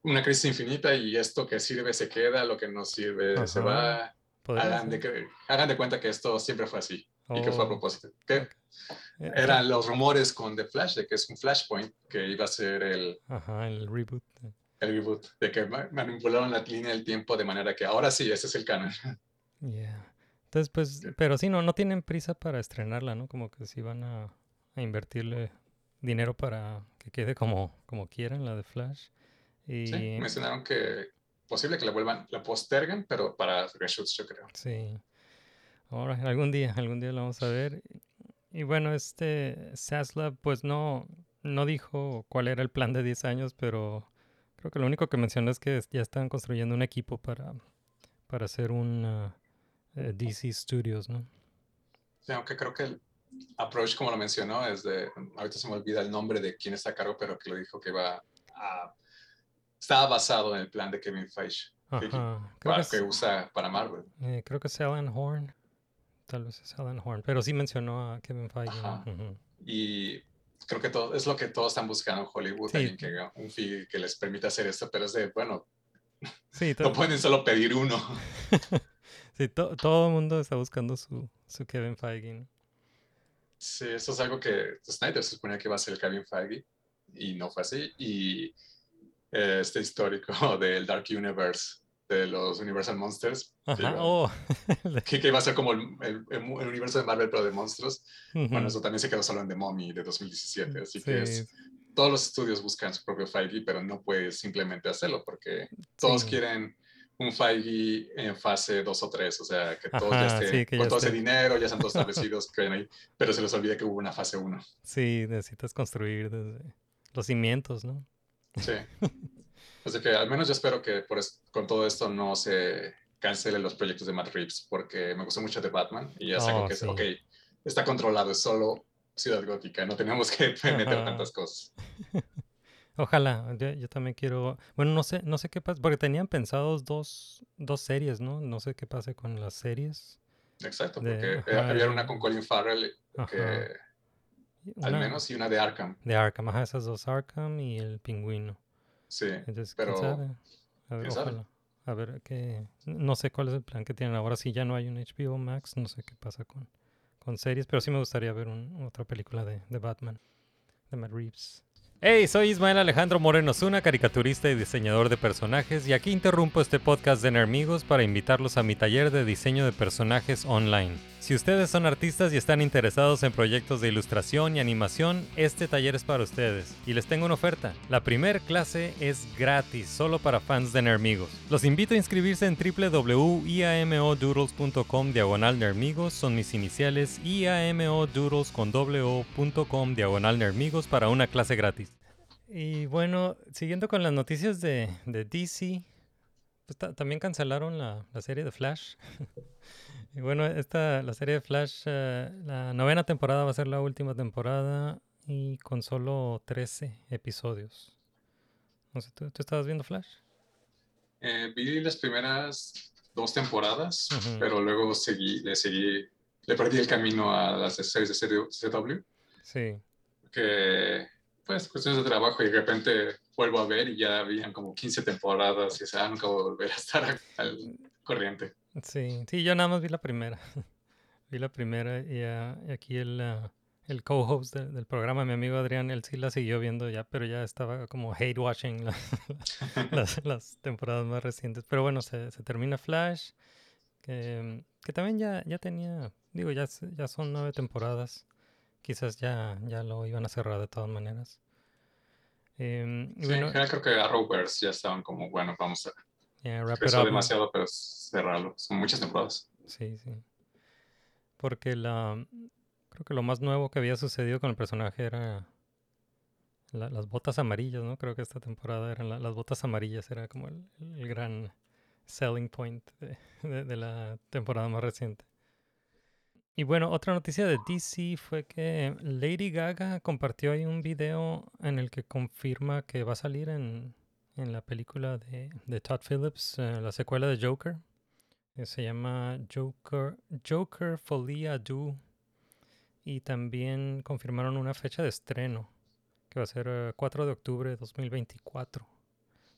una crisis infinita y esto que sirve se queda, lo que no sirve se va. Hagan de, que, hagan de cuenta que esto siempre fue así y que fue a Oh, propósito. Que ok. Eh, eran los rumores con The Flash de que es un Flashpoint, que iba a ser el, Ajá, el reboot. el reboot, de que ma- manipularon la línea del tiempo de manera que ahora sí, ese es el canon. Yeah. Entonces, pues, pero sí, no, no tienen prisa para estrenarla, ¿no? Como que sí van a, a invertirle dinero para que quede como, como quieran la de Flash. Y Sí, mencionaron que posible que la vuelvan, la posterguen, pero para reshoots yo creo. sí. Ahora, algún día, algún día la vamos a ver. Y bueno, este Saslav, pues no, no dijo cuál era el plan de 10 años, pero creo que lo único que mencionó es que ya están construyendo un equipo para, para hacer un eh, DC Studios, ¿no? Sí, aunque creo que el approach, como lo mencionó, es de, ahorita se me olvida el nombre de quién está a cargo, pero que lo dijo que iba a, estaba basado en el plan de Kevin Feige, que, para- que, usa para Marvel. eh, creo que es Alan Horn. Tal vez es Alan Horn. Pero sí mencionó a Kevin Feige. Y creo que todo, es lo que todos están buscando en Hollywood, Sí. alguien que haga un fee que les permita hacer esto, pero es de, bueno, Sí, no pueden solo pedir uno. sí, to- todo el mundo está buscando su, su Kevin Feige. ¿no? Sí, eso es algo que Snyder se suponía que iba a ser el Kevin Feige y no fue así. Y eh, este histórico del Dark Universe, de los Universal Monsters, que Ajá. iba- Oh. que, que iba a ser como el, el- el universo de Marvel, pero de monstruos. Bueno, Ujú. eso también se quedó solo en The Mummy de 2017, así que Sí, es, todos los estudios buscan su propio Feige, pero no puedes simplemente hacerlo porque todos sí. quieren un Feige en fase 2 o 3, o sea, que todos ya Ajá, estén sí, que con ya todo ese esté. dinero, ya están todos establecidos, que ahí, pero se les olvida que hubo una fase 1. Sí, necesitas construir desde los cimientos, ¿no? Sí. Así que al menos yo espero que por es- con todo esto no se cancelen los proyectos de Matt Reeves, porque me gustó mucho de Batman y ya es algo Oh, que es, sí. ok, está controlado, es solo Ciudad Gótica, no tenemos que meter Ajá. tantas cosas. Ojalá, yo, yo también quiero, bueno, no sé, no sé qué pasa, porque tenían pensados dos, dos series, ¿no? No sé qué pase con las series. Exacto, De- porque eh, ajá, había una con Colin Farrell que Ajá. Al Una menos y una de Arkham. De Arkham, ajá, esas dos, Arkham y el pingüino. Sí. Entonces, pero ¿quién sabe? A ver, ojalá. A ver, qué... No sé cuál es el plan que tienen ahora. Si ya no hay un HBO Max, no sé qué pasa con, con series, pero sí me gustaría ver un- otra película de, de Batman, de Matt Reeves. Hey, soy Ismael Alejandro Moreno Zuna, caricaturista y diseñador de personajes, y aquí interrumpo este podcast de Nermigos para invitarlos a mi taller de diseño de personajes online. Si ustedes son artistas y están interesados en proyectos de ilustración y animación, este taller es para ustedes. Y les tengo una oferta. La primer clase es gratis, solo para fans de Nermigos. Los invito a inscribirse en www.iamodoodles.com diagonal Nermigos. Son mis iniciales iamodoodles con w.com diagonal Nermigos para una clase gratis. Y bueno, siguiendo con las noticias de, DC, pues ta- también cancelaron la, la serie de Flash. y bueno, esta, la serie de Flash, eh, la novena temporada va a ser la última temporada y con solo 13 episodios. No sé, ¿tú, tú estabas viendo Flash? Eh, vi las primeras dos temporadas, Ujú. pero luego seguí, le seguí, le perdí el camino a las series de CW, Sí. que pues cuestiones de trabajo y de repente vuelvo a ver y ya habían como 15 temporadas y o sea, nunca voy a volver a estar al corriente. Sí, sí, yo nada más vi la primera. vi la primera y, ah, y aquí el, ah, el co-host del, del programa, mi amigo Adrián, él sí la siguió viendo ya, pero ya estaba como hate watching la- las, las temporadas más recientes. Pero bueno, se, se termina Flash, que, que también ya, ya tenía, digo, ya, ya son nueve temporadas. Quizás ya, ya lo iban a cerrar de todas maneras. Em, y Sí, bueno, en general creo que Arrowverse ya estaban como, bueno, vamos a ya, wrap it creció up, ¿no? demasiado, pero cerrarlo. Son muchas temporadas. Sí, sí. Porque la creo que lo más nuevo que había sucedido con el personaje era la- las botas amarillas, ¿no? Creo que esta temporada eran la- las botas amarillas, era como el, el gran selling point de, de- de la temporada más reciente. Y bueno, otra noticia de DC fue que Lady Gaga compartió ahí un video en el que confirma que va a salir en, en la película de, de Todd Phillips, eh, la secuela de Joker que se llama Joker, Joker Folie à Deux. Y también confirmaron una fecha de estreno, que va a ser eh, 4 de octubre de 2024.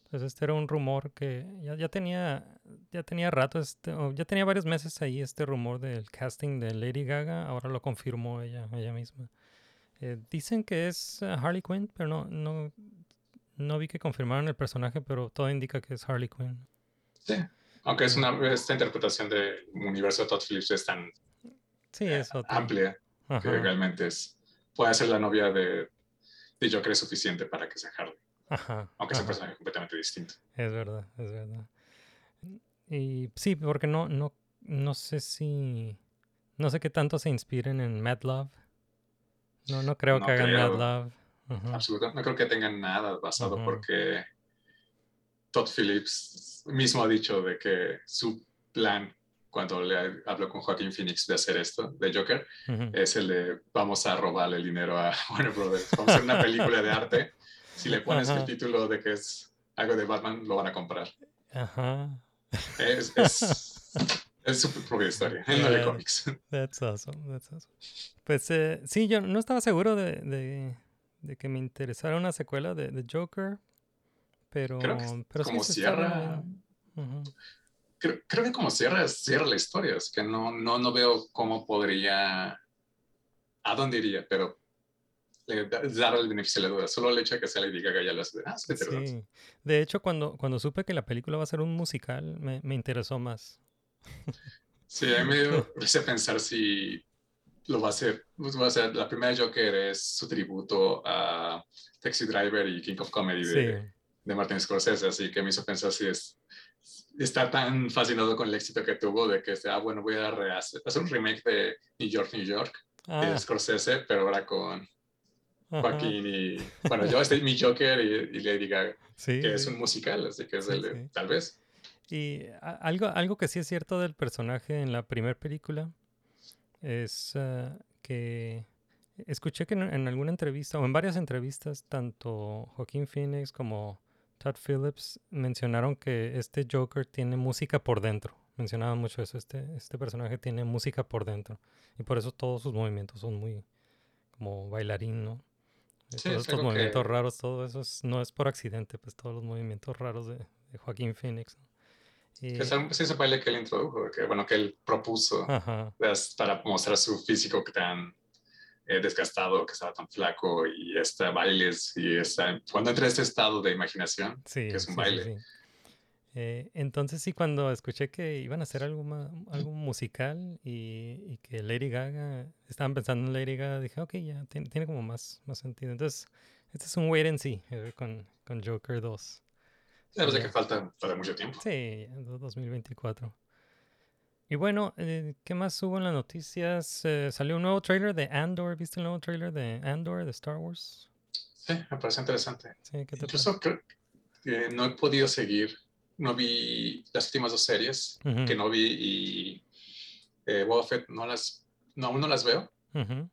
Entonces este era un rumor que ya, ya tenía ya tenía rato, este, ya tenía varios meses ahí este rumor del casting de Lady Gaga, ahora lo confirmó ella, ella misma. Eh, dicen que es eh, Harley Quinn, pero no, no, no vi que confirmaron el personaje, pero todo indica que es Harley Quinn. Sí. Aunque es una, esta interpretación del universo de Todd Phillips es tan Sí, es amplia que realmente es, puede ser la novia de, de Joker es suficiente para que sea Harley, Ajá, aunque es un personaje completamente distinto. Es verdad, es verdad. Y sí, porque no, no, no sé si, no sé qué tanto se inspiren en Mad Love. No, no creo No que hagan Mad creo. Ajá. Absolutamente. No creo que tengan nada basado Ujú. porque Todd Phillips mismo ha dicho de que su plan cuando le habló con Joaquín Phoenix de hacer esto, de Joker, Ujú. es el de vamos a robarle el dinero a Warner Brothers. Vamos a hacer una película de arte. Si le pones el título de que es algo de Batman, lo van a comprar. Ajá. Es, es, es su propia historia, él no lee Ah. cómics. That's awesome, that's awesome. Pues eh, sí, yo no estaba seguro de, de, de que me interesara una secuela de, de Joker, pero, Creo que pero sí como está cierra, creo, creo que como cierra, cierra la historia. Es que no, no, no veo cómo podría, a dónde iría, pero le da- dar el beneficio de la duda. Solo el hecho de que sea Lady Gaga ya lo hace. Ah. Sí. De hecho, cuando, cuando supe que la película va a ser un musical, me, me interesó más. Sí, a mí me risa pensar si lo va a hacer. pues, va a ser la primera Joker es su tributo a Taxi Driver y King of Comedy de, Sí. de Martin Scorsese, así que me hizo pensar si es está tan fascinado con el éxito que tuvo de que ah bueno voy a rehacer, hacer un remake de New York New York Ah, de Scorsese pero ahora con. Joaquín y bueno yo este mi Joker y, y Lady Gaga Sí, que es un musical así que es el de- tal vez Y algo, algo que sí es cierto del personaje en la primera película es ah, que escuché que en, en alguna entrevista o en varias entrevistas, tanto Joaquín Phoenix como Todd Phillips mencionaron que este Joker tiene música por dentro. Mencionaban mucho eso, este, este personaje tiene música por dentro. Y por eso todos sus movimientos son muy, como bailarín, ¿no? Sí, todos es estos que- movimientos raros, todo eso es- no es por accidente, pues todos los movimientos raros de, de Joaquín Phoenix. ¿no? Y- Que es un- sí, ese baile que él introdujo, que bueno, que él propuso Ajá, es para mostrar su físico que tan eh, desgastado, que estaba tan flaco y este bailes y esta, cuando entra este estado de imaginación, sí. que es un sí, baile. Eh, entonces sí, cuando escuché que iban a hacer algo, ma- algo musical y, y que Lady Gaga, estaban pensando en Lady Gaga, dije, ok, ya, tiene, tiene como más, más sentido. Entonces, este es un wait and see eh, con, con Joker 2. Ves Ya. que falta para mucho tiempo. Sí, ya, do- 2024. Y bueno, eh, ¿qué más hubo en las noticias? Eh, salió un nuevo trailer de Andor. ¿Viste el nuevo trailer de Andor de Star Wars? Sí, me parece interesante. Sí, ¿qué te Incluso creo que no he podido seguir, no vi las últimas dos series parece? Ujú, que no vi y eh, Boba Fett no las, no, aún no las veo, ujú.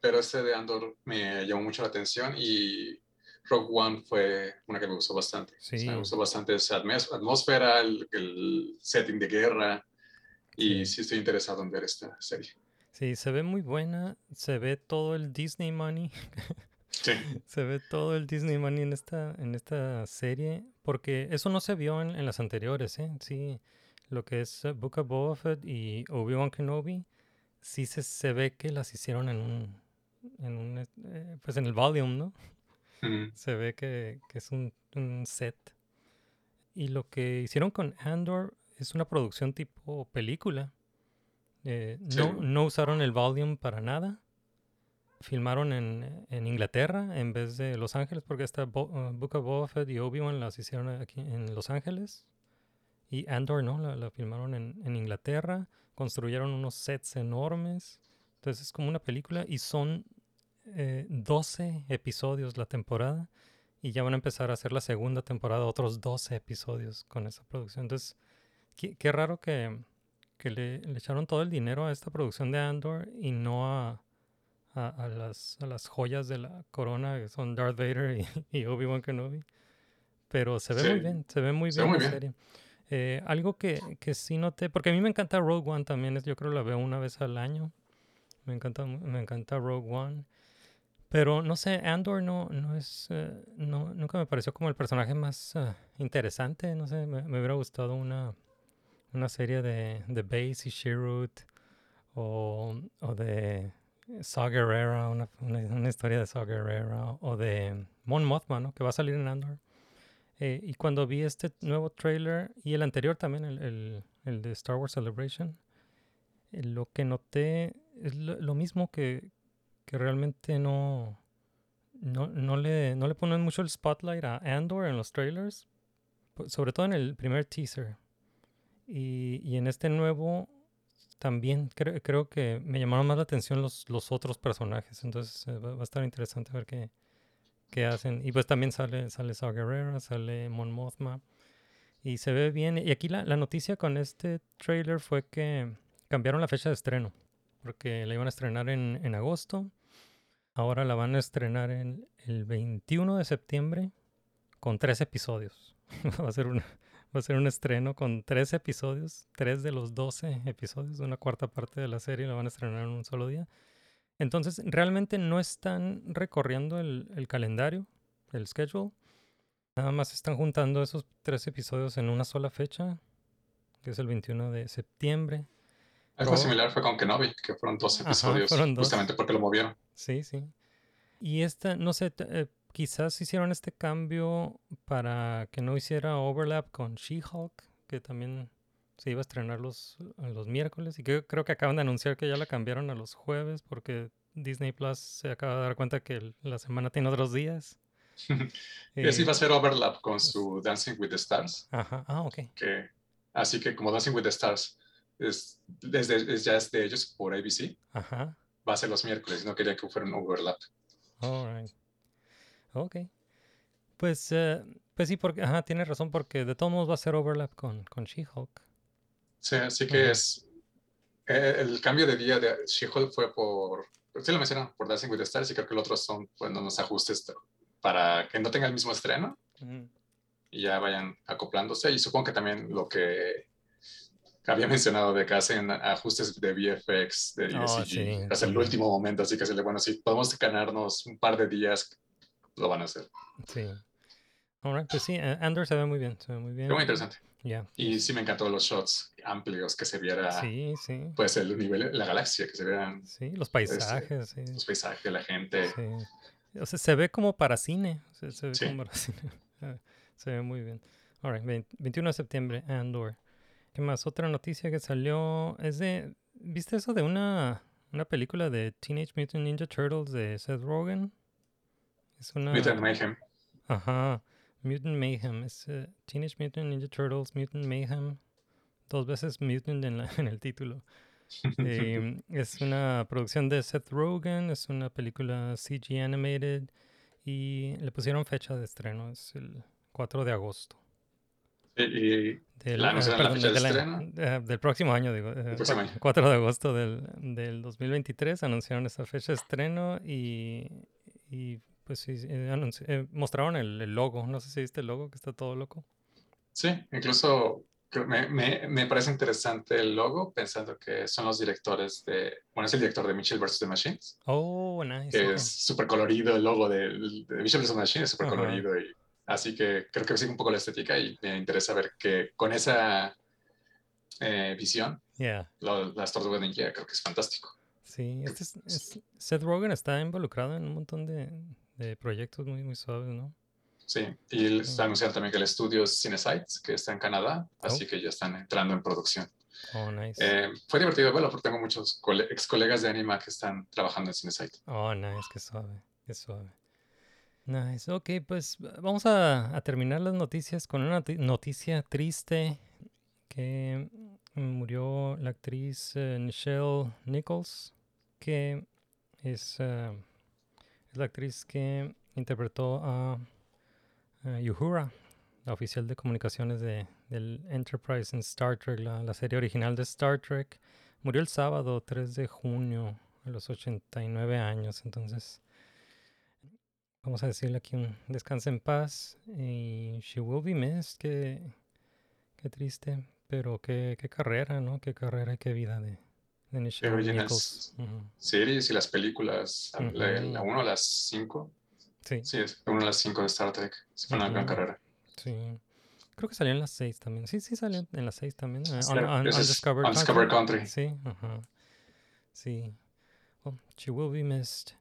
pero este de Andor me llamó mucho la atención y Rogue One fue una que me gustó bastante. O sea, Sí. me gustó bastante esa atmósfera, el, el setting de guerra y Sí. sí estoy interesado en ver esta serie. Sí, se ve muy buena. Se ve todo el Disney money. Sí, Se ve todo el Disney money en esta, en esta serie. Porque eso no se vio en, en las anteriores, ¿eh? Sí, lo que es eh, Book of Boba Fett y Obi-Wan Kenobi, sí se, se ve que las hicieron en un, en un, eh, pues en el volume, ¿no? Mm, Se ve que, que es un, un set. Y lo que hicieron con Andor es una producción tipo película. Eh, no, usaron el volume para nada. Filmaron en, en Inglaterra en vez de Los Ángeles, porque esta Bo- uh, Book of Boba Fett y Obi-Wan las hicieron aquí en Los Ángeles. Y Andor, ¿no? La, la filmaron en, en Inglaterra. Construyeron unos sets enormes. Entonces es como una película y son eh, 12 episodios la temporada. Y ya van a empezar a hacer la segunda temporada, otros 12 episodios con esa producción. Entonces, qué, qué raro que, que le, le echaron todo el dinero a esta producción de Andor y no a, a, a las, a las joyas de la corona, que son Darth Vader y, y Obi-Wan Kenobi. Pero se ve muy Sí, bien, se ve muy bien muy la bien. serie. Eh, algo que, que sí noté, porque a mí me encanta Rogue One también, es, yo creo que la veo una vez al año. Me encanta, me encanta Rogue One. Pero no sé, Andor no, no es, eh, no, nunca me pareció como el personaje más eh, interesante. No sé, me, hubiera gustado una, una serie de, de Base y Shirut o, o de Saw Gerrera, una, una, historia de Saw Gerrera o de Mon Mothma, ¿no? Que va a salir en Andor. Eh, y cuando vi este nuevo trailer y el anterior también, el, el, el de Star Wars Celebration, lo que noté es lo, lo mismo que, que realmente no, no, no, le, no le ponen mucho el spotlight a Andor en los trailers, sobre todo en el primer teaser. Y, y en este nuevo también cre- creo que me llamaron más la atención los, los otros personajes. Entonces eh, va, a estar interesante ver qué, qué hacen. Y pues también sale, sale Saw sale Mon Mothma. Y se ve bien. Y aquí la, la noticia con este trailer fue que cambiaron la fecha de estreno. Porque la iban a estrenar en, en agosto. Ahora la van a estrenar en el 21 de septiembre con tres episodios. va, a ser va a ser un estreno con tres episodios. Tres de los 12 episodios. Una cuarta parte de la serie la van a estrenar en un solo día. Entonces, realmente no están recorriendo el, el calendario, el schedule. Nada más están juntando esos tres episodios en una sola fecha, que es el 21 de septiembre. Algo similar fue con Kenobi, que fueron dos Ajá, episodios, fueron dos. justamente porque lo movieron. Sí, sí. Y esta, no sé, eh, quizás hicieron este cambio para que no hiciera overlap con She-Hulk, que también se iba a estrenar los, los miércoles. Y que creo que acaban de anunciar que ya la cambiaron a los jueves porque Disney Plus se acaba de dar cuenta que el- la semana tiene otros días. Eh, va a ser overlap con su Dancing with the Stars, Ajá, ah, ok. que así que como Dancing with the Stars es, desde, es- ya es de ellos por ABC, Ajá. va a ser los miércoles, no quería que fuera un overlap. Alright. Ok. Pues, eh, pues sí, porque, ajá, tienes razón, porque de todos modos va a ser overlap con, con She-Hulk. Sí, así que es eh, el cambio de día de She-Hulk fue por, sí lo mencionan, por Dancing with the Stars y creo que el otro son pues, unos ajustes para que no tenga el mismo estreno y ya vayan acoplándose. Y supongo que también lo que había mencionado de que hacen ajustes de VFX, de Oh, ESG, sí, hasta el sí. último momento, así que se le, bueno, si podemos ganarnos un par de días, lo van a hacer. Sí. Alright, pues sí, Andor se ve muy bien, se ve muy bien. Fue muy interesante. Ya. Y sí me encantó los shots amplios, que se viera, Sí, sí. pues, el nivel, la galaxia, que se vieran Sí, los paisajes, sí. los paisajes, la gente. Sí. O sea, se ve como para cine. o sea, se ve Sí. como para cine. Ah, se ve muy bien. Alright, 21 de septiembre, Andor. ¿Qué más? Otra noticia que salió es de. ¿Viste eso de una, una película de Teenage Mutant Ninja Turtles de Seth Rogen? Es una. Mutant Mayhem. Ajá. Mutant Mayhem. Es eh, Teenage Mutant Ninja Turtles, Mutant Mayhem. Dos veces Mutant en, la- en el título. Eh, es una producción de Seth Rogen, es una película CG animated y le pusieron fecha de estreno, es el 4 de agosto. Y Del, ¿La ah, anunciaron la perdón, fecha de del estreno? eh, del próximo año, digo. eh, próximo año. 4 de agosto del, del 2023 anunciaron esa fecha de estreno y, y pues sí, eh, anunci- eh, mostraron el, el logo. No sé si viste el logo, que está todo loco. Sí, incluso me, me, me parece interesante el logo, pensando que son los directores de, bueno, es el director de Mitchell vs. The Machines, Oh, nice. que ok. es súper colorido el logo del- de, Mitchell vs. The Machines, es súper colorido y así que creo que sigue un poco la estética y me interesa ver que con esa eh, visión, Yeah. lo- las tortugas ninja creo que es fantástico. Sí, este es- es- Seth Rogen está involucrado en un montón de, de proyectos muy, muy suaves, ¿no? Sí, y Mm. anunciaron también que el estudio es Cinesight, que está en Canadá, así Oh. que ya están entrando en producción. Oh, nice. Eh, fue divertido verlo porque tengo muchos cole- ex colegas de Anima que están trabajando en Cinesight. Oh, nice, qué suave, qué suave. Nice, ok, pues vamos a, terminar las noticias con una noti- noticia triste que murió la actriz eh, Nichelle Nichols, que es, eh, es la actriz que interpretó a, a Uhura, la oficial de comunicaciones de, del Enterprise en Star Trek, la, la serie original de Star Trek. Murió el sábado 3 de junio a los 89 años, entonces vamos a decirle aquí un descanse en paz y she will be missed, qué, qué triste, pero qué, qué carrera, ¿no? Qué carrera y qué vida de, de Nichelle. Nichols. Ujú. Series y las películas, la, Ujú. 1 a las 5. Sí, Sí, es 1 a las 5 de Star Trek. Fue una gran carrera. sí. Creo que salió en las 6 también. Sí, sí, salió en las 6 también. eh, Sí, on- on- Undiscovered Undiscovered Country. Sí, ajá. Sí. Well, she will be missed.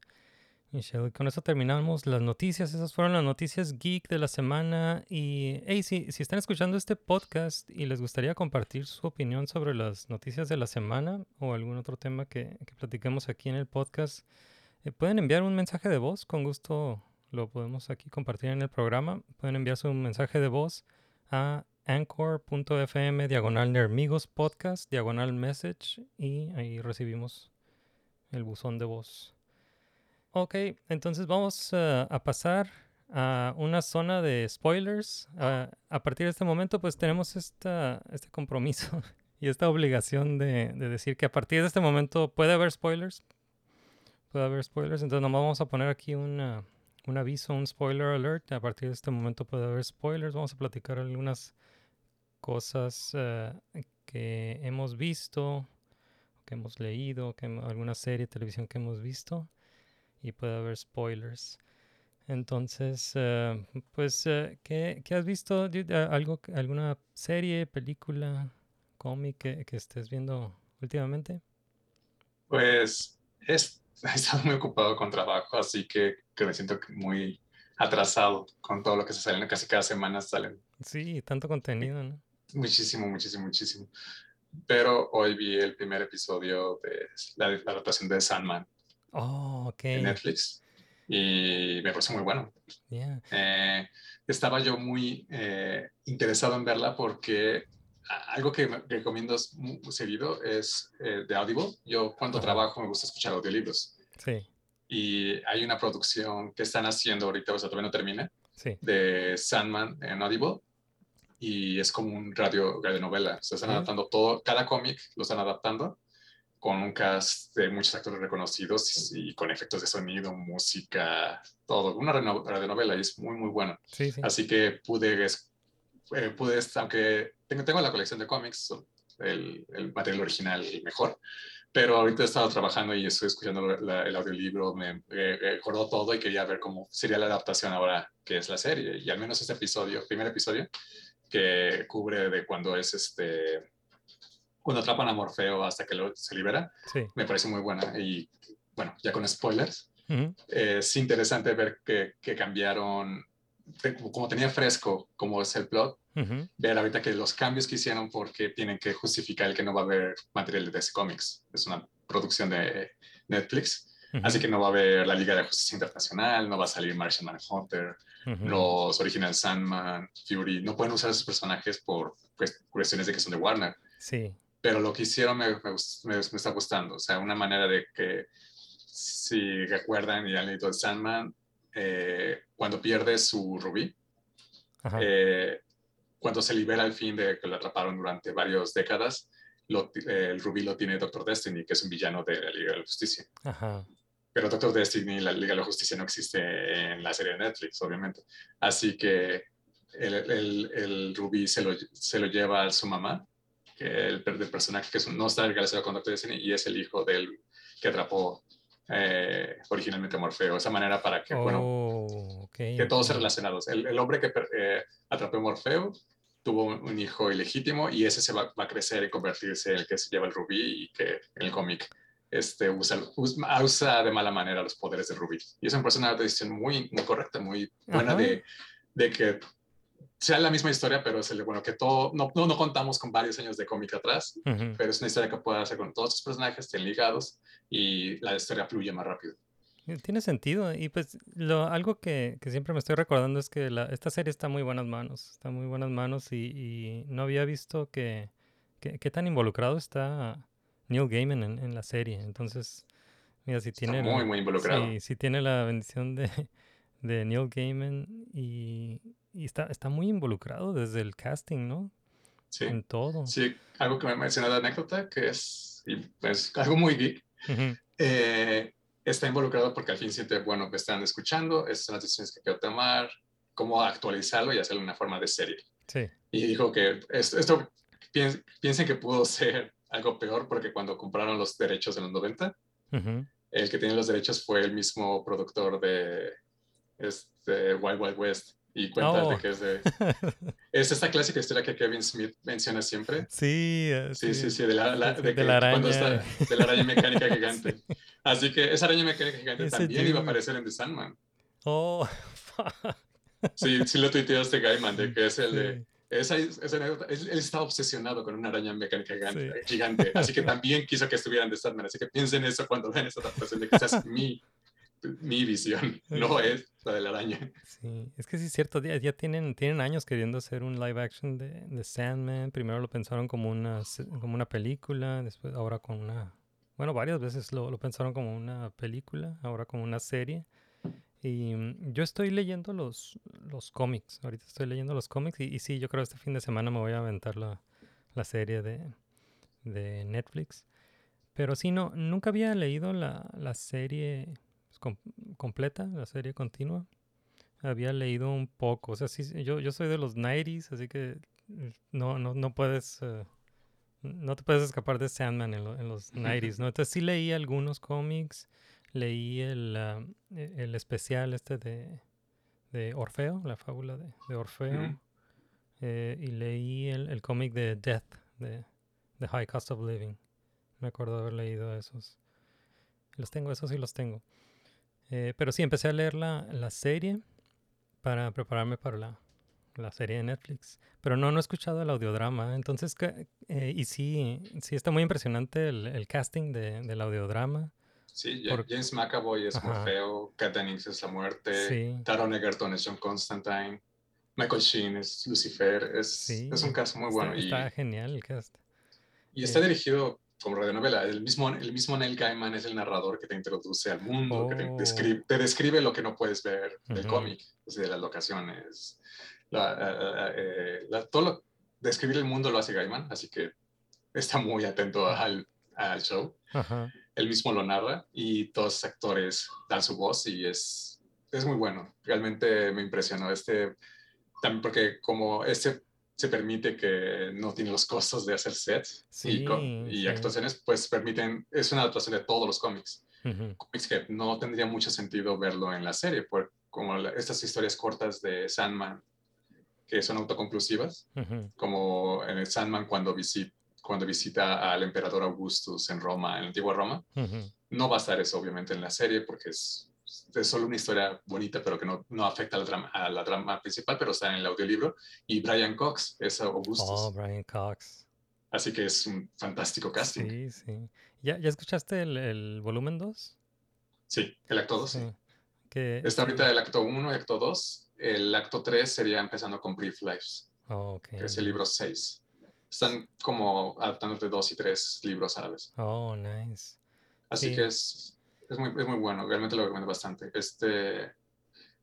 Michelle, con eso terminamos las noticias. Esas fueron las noticias geek de la semana. Y, hey, si, si están escuchando este podcast y les gustaría compartir su opinión sobre las noticias de la semana o algún otro tema que, que platiquemos aquí en el podcast, eh, pueden enviar un mensaje de voz. Con gusto lo podemos aquí compartir en el programa. Pueden enviar su mensaje de voz a anchor.fm diagonal nermigos podcast diagonal message y ahí recibimos el buzón de voz. Ok, entonces vamos eh, a pasar a una zona de spoilers. Ah, a partir de este momento pues tenemos esta, este compromiso y esta obligación de, de decir que a partir de este momento puede haber spoilers. Puede haber spoilers, entonces nomás vamos a poner aquí una, un aviso, un spoiler alert. A partir de este momento puede haber spoilers. Vamos a platicar algunas cosas eh, que hemos visto, que hemos leído, que alguna serie de televisión que hemos visto y puede haber spoilers. Entonces, eh, pues, eh, ¿qué, qué has visto? ¿Algo, ¿Alguna serie, película, cómic que, que estés viendo últimamente? Pues es, he estado muy ocupado con trabajo, así que, que me siento muy atrasado con todo lo que se sale. Casi cada semana salen Sí, tanto contenido, ¿no? muchísimo, muchísimo, muchísimo. Pero hoy vi el primer episodio de la adaptación de Sandman Oh, ok. en Netflix y me pareció muy bueno. Yeah. Eh, estaba yo muy eh, interesado en verla porque algo que recomiendo muy seguido es eh, de Audible. Yo cuando trabajo me gusta escuchar audiolibros Sí, y hay una producción que están haciendo ahorita, o sea, todavía no termina, sí. de Sandman en Audible y es como un radio, radionovela. O sea, están adaptando todo, cada cómic lo están adaptando con un cast de muchos actores reconocidos y, y con efectos de sonido, música, todo. Una radionovela y es muy, muy bueno. Sí, sí. Así que pude, eh, pude, aunque tengo, tengo la colección de cómics, el, el material original mejor. Pero ahorita he estado trabajando y estoy escuchando la- el audiolibro, me recordó todo y quería ver cómo sería la adaptación ahora que es la serie. Y al menos este episodio, primer episodio, que cubre de cuando es este, cuando atrapan a Morfeo hasta que lo, se libera, Sí. me parece muy buena. Y bueno, ya con spoilers, Ujú. es interesante ver que, que cambiaron, como tenía fresco como es el plot, Ujú. ver ahorita que los cambios que hicieron porque tienen que justificar el que no va a haber material de DC Comics. Es una producción de Netflix, Ujú. así que no va a haber la Liga de Justicia Internacional, no va a salir Martian Manhunter, Ujú. los Original Sandman, Fury, no pueden usar esos personajes por pues, cuestiones de que son de Warner. Sí. Pero lo que hicieron me, me, me- me está gustando, o sea, una manera de que, si recuerdan y han leído el Sandman, eh, cuando pierde su rubí, eh, cuando se libera al fin de que lo atraparon durante varias décadas, lo eh, el rubí lo tiene Doctor Destiny, que es un villano de la Liga de la Justicia. Ajá. Pero Doctor Destiny y la Liga de la Justicia no existe en la serie de Netflix, obviamente. Así que el, el, el rubí se lo, se lo lleva a su mamá, el, del personaje que es un- no está relacionado con Doctor Destiny, y es el hijo del que atrapó eh, originalmente a Morfeo. Esa manera para que, bueno, Oh, ok, que todos se relacionados. El, el hombre que eh, atrapó a Morfeo tuvo un, un hijo ilegítimo y ese se va, va a crecer y convertirse en el que se lleva el rubí y que en el cómic este, usa, usa, de mala manera los poderes del rubí. Y eso me parece una decisión muy, muy correcta, muy buena de, de que sea la misma historia, pero es el, bueno, que todo, no, no, no contamos con varios años de cómic atrás, Ujú. pero es una historia que puede hacer con todos los personajes, estén ligados y la historia fluye más rápido. Eh, Tiene sentido. Y pues lo, algo que, que siempre me estoy recordando es que la- esta serie está muy buenas manos. Está muy buenas manos y, y no había visto que, que- qué tan involucrado está Neil Gaiman en, en la serie. Entonces, mira, si Está tiene... muy, la- muy involucrado. Sí, sí tiene la bendición de, de Neil Gaiman y, y está, está muy involucrado desde el casting, ¿no? Sí. En todo. Sí, algo que me mencionó de anécdota, que es, es algo muy geek, Ujú. eh, está involucrado porque al fin siente, bueno, me están escuchando, estas son las decisiones que quiero tomar, cómo actualizarlo y hacerlo de una forma de serie. Sí. Y dijo que esto, esto piens- piensen que pudo ser algo peor porque cuando compraron los derechos en los 90, Ujú. el que tiene los derechos fue el mismo productor de este, Wild Wild West y cuenta Oh. de que es de... Es esta clásica historia que Kevin Smith menciona siempre, Sí, eh, Sí, sí, sí, de la, la- sí, de de que la araña. está- de la araña mecánica gigante. Así que esa araña mecánica gigante Ese también iba a aparecer en The Sandman. Oh, Sí, sí lo tuiteó este Gaiman, de que es el de... sí. Esa, esa él, estaba obsesionado con una araña mecánica gigante, Sí. gigante, así que también quiso que estuviera en The Sandman. Así que piensen eso cuando vean esa adaptación, de es mi, mi visión, no es la de la araña. Sí, es que sí es cierto, ya, ya tienen, tienen años queriendo hacer un live action de, de Sandman. Primero lo pensaron como una, como una película, después ahora con una... Bueno, varias veces lo, lo pensaron como una película, ahora como una serie. Y mm, yo estoy leyendo los, los cómics, ahorita estoy leyendo los cómics y, y sí, yo creo que este fin de semana me voy a aventar la, la serie de, de Netflix. Pero sí, no, nunca había leído la, la serie com- completa, la serie continua. Había leído un poco, o sea, sí, yo, yo soy de los 90s, así que eh, no, no, no puedes, eh, no te puedes escapar de Sandman en, lo- en los 90s, ¿no? Entonces sí leí algunos cómics, leí el, e- el especial este de, de Orfeo, la fábula de, de Orfeo, eh, y leí el, el cómic de Death, de The High Cost of Living. Me acuerdo de haber leído esos. Los tengo, esos sí los tengo. Eh, pero sí, empecé a leer la, la serie para prepararme para la, la serie de Netflix. Pero no, no he escuchado el audiodrama. Entonces, eh, y sí, sí está muy impresionante el, el casting de, del audiodrama. Sí, Ja- Por- James McAvoy es Ajá. Morfeo, Kat Dennings es la muerte, Sí. Taron Egerton es John Constantine, Michael Sheen es Lucifer, es, Sí, es un caso muy está, bueno. y- está genial el cast. Y está dirigido como radionovela. El mismo, el mismo Neil Gaiman es el narrador que te introduce al mundo, que te Oh. describe, te describe lo que no puedes ver del Ujú. cómic, o sea, de las locaciones. La, eh, eh, la- todo lo, describir el mundo lo hace Gaiman, así que está muy atento al, al show. Ajá. Él mismo lo narra y todos los actores dan su voz y es, es muy bueno. Realmente me impresionó este, también porque como este se permite que no tiene los costos de hacer sets y, Sí, y sí. actuaciones, pues permiten, es una adaptación de todos los cómics. Ujú, Cómics que no tendría mucho sentido verlo en la serie, por, como la- estas historias cortas de Sandman, que son autoconclusivas, ujú. como en el Sandman cuando, visit, cuando visita al emperador Augustus en Roma, en la antigua Roma. Ujú. No va a estar eso obviamente en la serie porque es, es solo una historia bonita, pero que no, no afecta al drama, a la trama principal, pero está en el audiolibro. Y Brian Cox es Augustus. Oh, Brian Cox. Así que es un fantástico casting. Sí, Sí, sí. ¿Ya, ya escuchaste el, el volumen 2? el acto 2. Sí. Que, Está ahorita el acto 1 y acto 2. El acto 3 sería empezando con Brief Lives, Oh, ok. que es el libro 6. Están como adaptándote dos y tres libros a la vez. Oh, nice. Así Sí. que es, es, muy, es muy bueno, realmente lo recomiendo bastante. Este,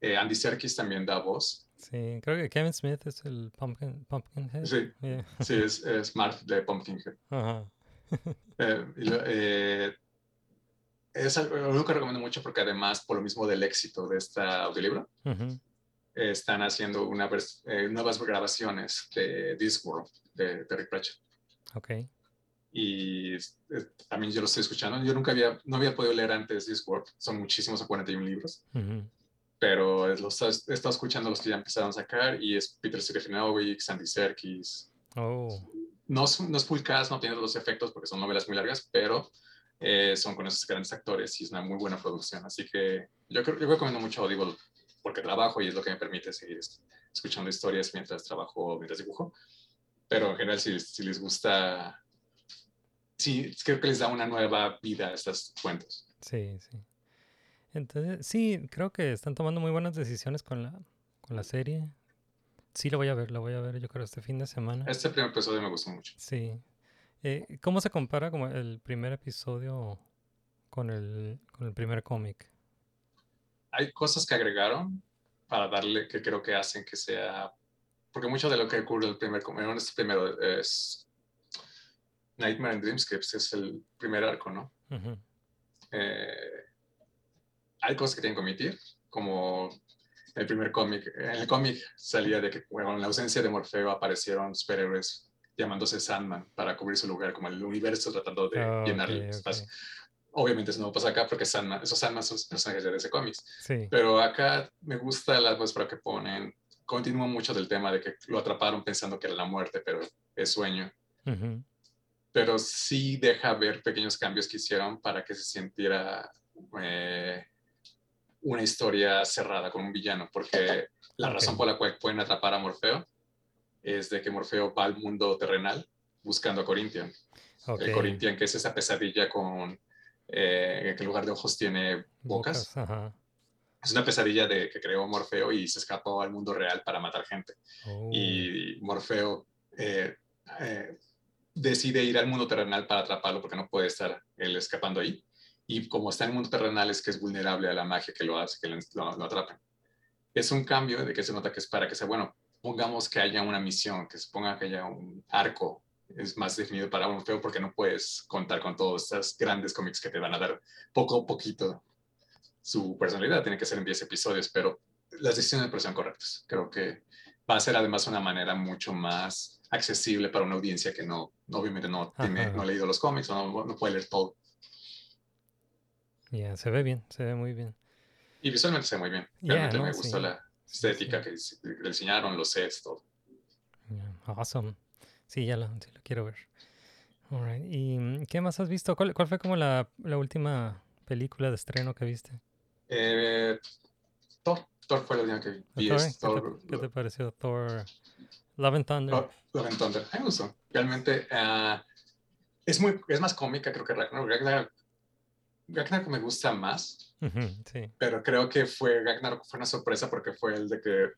eh, Andy Serkis también da voz. Sí, creo que Kevin Smith es el Pumpkin, Pumpkinhead. Sí. Yeah. Sí, es, es Mark de Pumpkinhead. Ajá. Eh, eh, es algo, que recomiendo mucho porque además, por lo mismo del éxito de este audiolibro, Ujú. eh, están haciendo una eh, nuevas grabaciones de Discworld de Terry Pratchett. Ok. Y también yo lo estoy escuchando. Yo nunca había, no había podido leer antes Discworld. Son muchísimos, son 41 libros. Ujú. pero es- los he estado escuchando los que ya empezaron a sacar y es Peter Serafinowicz, Andy Serkis. Oh, No no es full cast, no tiene los efectos porque son novelas muy largas, pero eh, son con esos grandes actores y es una muy buena producción. Así que yo, creo, yo recomiendo mucho Audible porque trabajo y es lo que me permite seguir es- escuchando historias mientras trabajo mientras dibujo. Pero en general, si, si les gusta, sí, creo que les da una nueva vida a estas cuentos. sí, sí. Entonces, sí, creo que están tomando muy buenas decisiones con la, con la serie. Sí, la voy a ver, la voy a ver yo creo este fin de semana. Este primer episodio me gustó mucho. Sí. Eh, ¿Cómo se compara como el primer episodio con el, con el primer cómic? hay cosas que agregaron para darle, que creo que hacen que sea, porque mucho de lo que ocurre en el primer, en este primero es Nightmare and Dreams, que pues, es el primer arco, ¿no? Ujú. Eh, hay cosas que tienen que omitir, como el primer cómic. En el cómic salía de que, bueno, en la ausencia de Morfeo aparecieron superhéroes llamándose Sandman para cubrir su lugar, como el universo tratando de Ah, llenar ok, el espacio. Obviamente eso no pasa acá porque Sandman, esos Sandman son personajes de ese cómics. Sí. Pero acá me gusta la atmósfera que ponen. Continúa mucho del tema de que lo atraparon pensando que era la muerte, pero es sueño. Ujú. Pero sí deja ver pequeños cambios que hicieron para que se sintiera eh, una historia cerrada con un villano, porque la razón por la cual pueden atrapar a Morfeo es de que Morfeo va al mundo terrenal buscando a Corinthian. Ok. El Corinthian, que es esa pesadilla con, eh, que en lugar de ojos tiene bocas. Bocas, Ajá. Es una pesadilla de que creó Morfeo y se escapó al mundo real para matar gente. Oh, Y Morfeo eh, eh, decide ir al mundo terrenal para atraparlo porque no puede estar él escapando ahí. Y como está en el mundo terrenal es que es vulnerable a la magia que lo hace, que lo, lo, lo atrapen. Es un cambio de que se nota que es para que sea, bueno, pongamos que haya una misión, que se ponga que haya un arco es más definido para Morfeo porque no puedes contar con todos estos grandes cómics que te van a dar poco a poquito su personalidad. Tiene que ser en 10 episodios, pero las decisiones parecen correctas. Creo que va a ser además una manera mucho más accesible para una audiencia que no, obviamente no, tiene, no ha leído los cómics o no, no puede leer todo. ya, se ve bien, se ve muy bien. Y visualmente se ve muy bien. Yeah, Realmente no, me gustó sí. la Sí, estética sí. que dis- que diseñaron, los sets, todo. Yeah, Awesome. Sí, ya lo, sí lo quiero ver. Alright. ¿Y qué más has visto? ¿Cuál, cuál fue como la, la última película de estreno que viste? Eh, Thor, Thor fue la última que vi. ¿De Y Thor? ¿Qué, te, Thor, qué te pareció Thor Love and Thunder? Love- Love and Thunder. A mí me gustó. Realmente ah, es, muy, es más cómica, creo que Ragnarok. Ragnarok, Ragnarok me gusta más. Sí. pero creo que fue Ragnarok fue una sorpresa porque fue el de que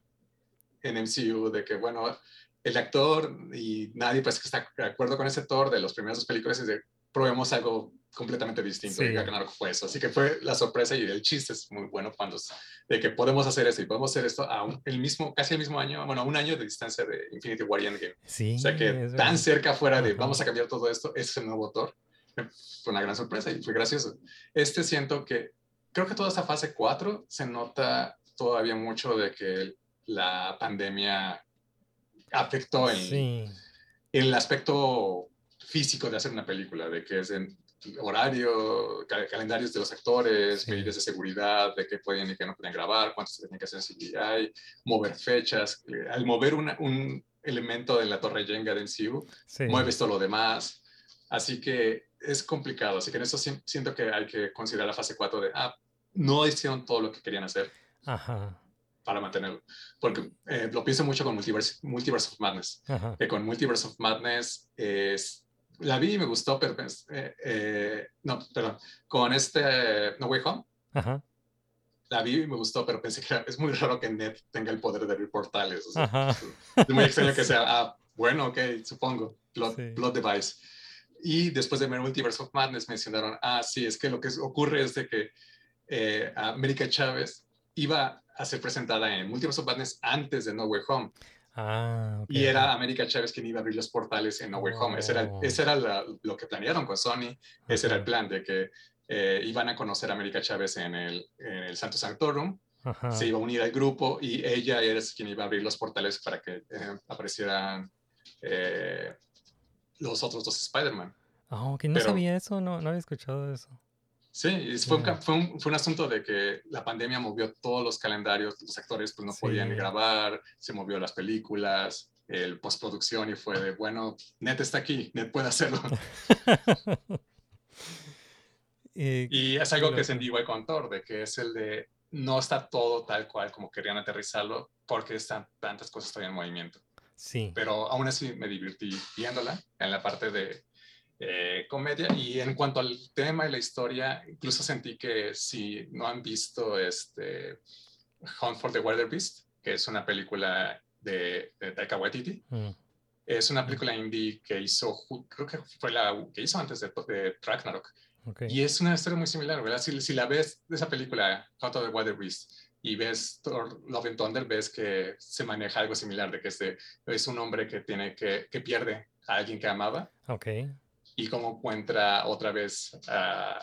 en MCU de que bueno el actor y nadie que está de acuerdo con ese Thor de los primeros dos películas es de probemos algo completamente distinto y Sí. Ragnarok fue eso así que fue la sorpresa y el chiste es muy bueno cuando de que podemos hacer esto y podemos hacer esto a un- el mismo casi el mismo año bueno a un año de distancia de Infinity War y Endgame Sí. o sea que tan verdad. cerca fuera de Ajá. vamos a cambiar todo esto, es el nuevo Thor. Fue una gran sorpresa y fue gracioso. Este siento que, creo que toda esta fase 4 se nota todavía mucho de que la pandemia afectó en, Sí, el aspecto físico de hacer una película, de que es en horario, ca- calendarios de los actores, Sí. medidas de seguridad, de qué podían y qué no podían grabar, cuánto se tenía que hacer CGI, mover fechas. eh, Al mover una- un elemento de la torre Jenga de MCU, sí. mueves todo lo demás. Así que es complicado. Así que en eso siento que hay que considerar la fase 4 de, ah, no hicieron todo lo que querían hacer Ajá, para mantenerlo. Porque eh, lo pienso mucho con Multiverse, Multiverse of Madness ajá. que con Multiverse of Madness es, la vi y me gustó, pero pues, eh, eh, no, perdón, con este No Way Home, Ajá, la vi y me gustó, pero pensé que era- es muy raro que Ned tenga el poder de abrir portales. o sea, Ajá. Es muy extraño que sea, ah, bueno, ok, supongo, plot, Sí. plot device. Y después de ver Multiverse of Madness mencionaron, ah, sí, es que lo que ocurre es de que eh, América Chávez iba a ser presentada en Multiverse of Madness antes de No Way Home. Ah. Y era América Chávez quien iba a abrir los portales en No Way Home. Ese era, Oh. ese era la- lo que planearon con Sony. Ese era el plan de que eh, iban a conocer a América Chávez en el, en el Santo Sanctorum. Ajá. Se iba a unir al grupo y ella era quien iba a abrir los portales para que eh, aparecieran eh, los otros dos Spider-Man. Ah, ok, no pero- sabía eso, no, no había escuchado eso. Sí, fue, un, Ya. ca- fue, un, fue un asunto de que la pandemia movió todos los calendarios, los actores pues no podían Sí. grabar, se movió las películas, el postproducción y fue de, bueno, Net está aquí, Net puede hacerlo. Y- Y es algo que loco. sentí igual con Thor, de que es el de, no está todo tal cual como querían aterrizarlo porque están tantas cosas todavía en movimiento. sí, Pero aún así me divertí viéndola en la parte de eh, comedia. Y en cuanto al tema y la historia, incluso sentí que si no han visto este Hunt for the Wilder Beast, que es una película de, de Taika Waititi, mm, es una película indie que hizo, creo que fue la que hizo antes de, de Ragnarok. ok. Y es una historia muy similar, ¿verdad? Si, si la ves de esa película, Hunt for the Wilder Beast, y ves Love and Thunder, ves que se maneja algo similar, de que este, es un hombre que, tiene que, que pierde a alguien que amaba Ok, y cómo encuentra otra vez eh,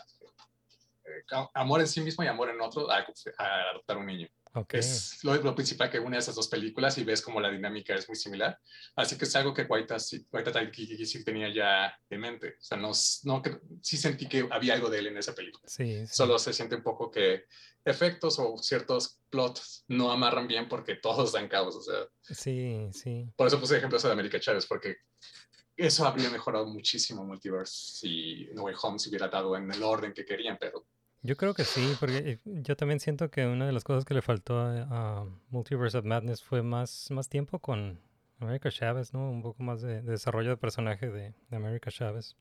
amor en sí mismo y amor en otro a, a adoptar un niño. ok. Es lo, lo principal que une esas dos películas y ves como la dinámica es muy similar. Así que es algo que Waita sí, sí tenía ya en mente. O sea, no, no, sí sentí que había algo de él en esa película. Sí, sí. Solo se siente un poco que efectos o ciertos plots no amarran bien porque todos dan cabos. O sea, Sí, sí. por eso puse ejemplos de América Chávez, porque eso habría mejorado muchísimo Multiverse si No Way Home se hubiera dado en el orden que querían, pero Yo creo que sí, porque eh, yo también siento que una de las cosas que le faltó a, Multiverse of Madness fue más, más tiempo con America Chavez, ¿no? Un poco más de, de desarrollo de personaje de, de America Chavez.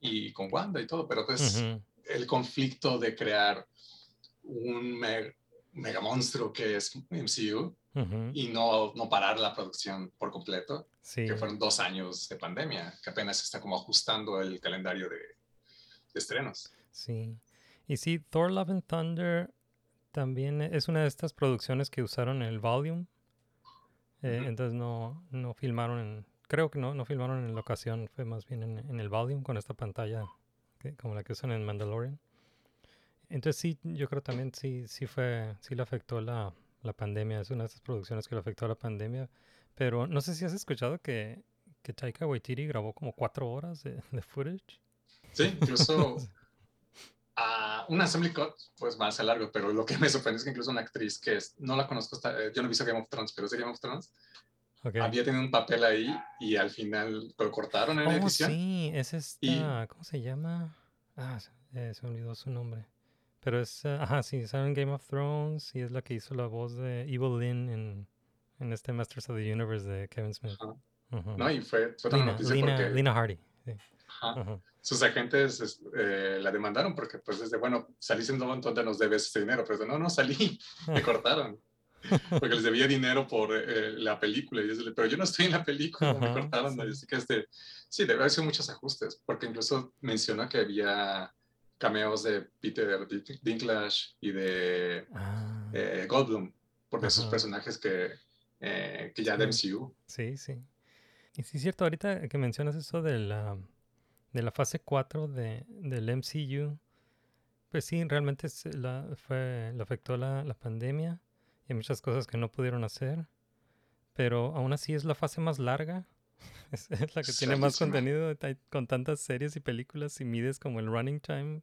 y con Wanda y todo, pero pues el conflicto de crear un mega monstruo que es MCU y no, no parar la producción por completo, Sí, que fueron dos años de pandemia, que apenas está como ajustando el calendario de, de estrenos. sí. Y sí, Thor Love and Thunder también es una de estas producciones que usaron el volume. eh. Entonces no, no filmaron en, creo que no, no filmaron en locación, fue más bien en, en el volume con esta pantalla que- como la que usan en Mandalorian. Entonces sí, yo creo también sí, sí fue, sí le afectó la, la pandemia, es una de esas producciones que le afectó a la pandemia. Pero no sé si has escuchado que, que Taika Waititi grabó como cuatro horas de, de footage. Sí, incluso a un assembly cut, pues más a largo, pero lo que me sorprende es que incluso una actriz que es, no la conozco, hasta- eh, yo no he visto Game of Thrones, pero es de Game of Thrones, había tenido un papel ahí y al final lo cortaron en la Oh, edición. sí, es esta, ¿cómo se llama? Ah, se, eh, se me olvidó su nombre. Pero es, eh, ajá, sí, sale en Game of Thrones y es la que hizo la voz de Evil Lynn en, en este Masters of the Universe de Kevin Smith. Ajá. Ujú. ¿no? Y fue, fue Lina, Lina, porque Lina Hardy. sí. ajá, sus agentes es- eh, la demandaron porque pues desde, bueno, salís en un montón nos debes este dinero, pero no, no salí, me cortaron. Porque les debía dinero por eh, la película, y yo, pero yo no estoy en la película, me cortaron. sí. Así que este, sí, debe haber sido muchos ajustes, porque incluso mencionó que había cameos de Peter Dinklage y de Ah, eh, Goldblum, por de esos personajes que, eh, que ya de MCU. sí, sí. Y sí es cierto, ahorita que mencionas eso de la, de la fase 4 de, del MCU, pues sí, realmente la, fue, le afectó la, la pandemia y hay muchas cosas que no pudieron hacer, pero aún así es la fase más larga. Es, la que tiene más contenido con tantas series y películas. Si mides como el running time,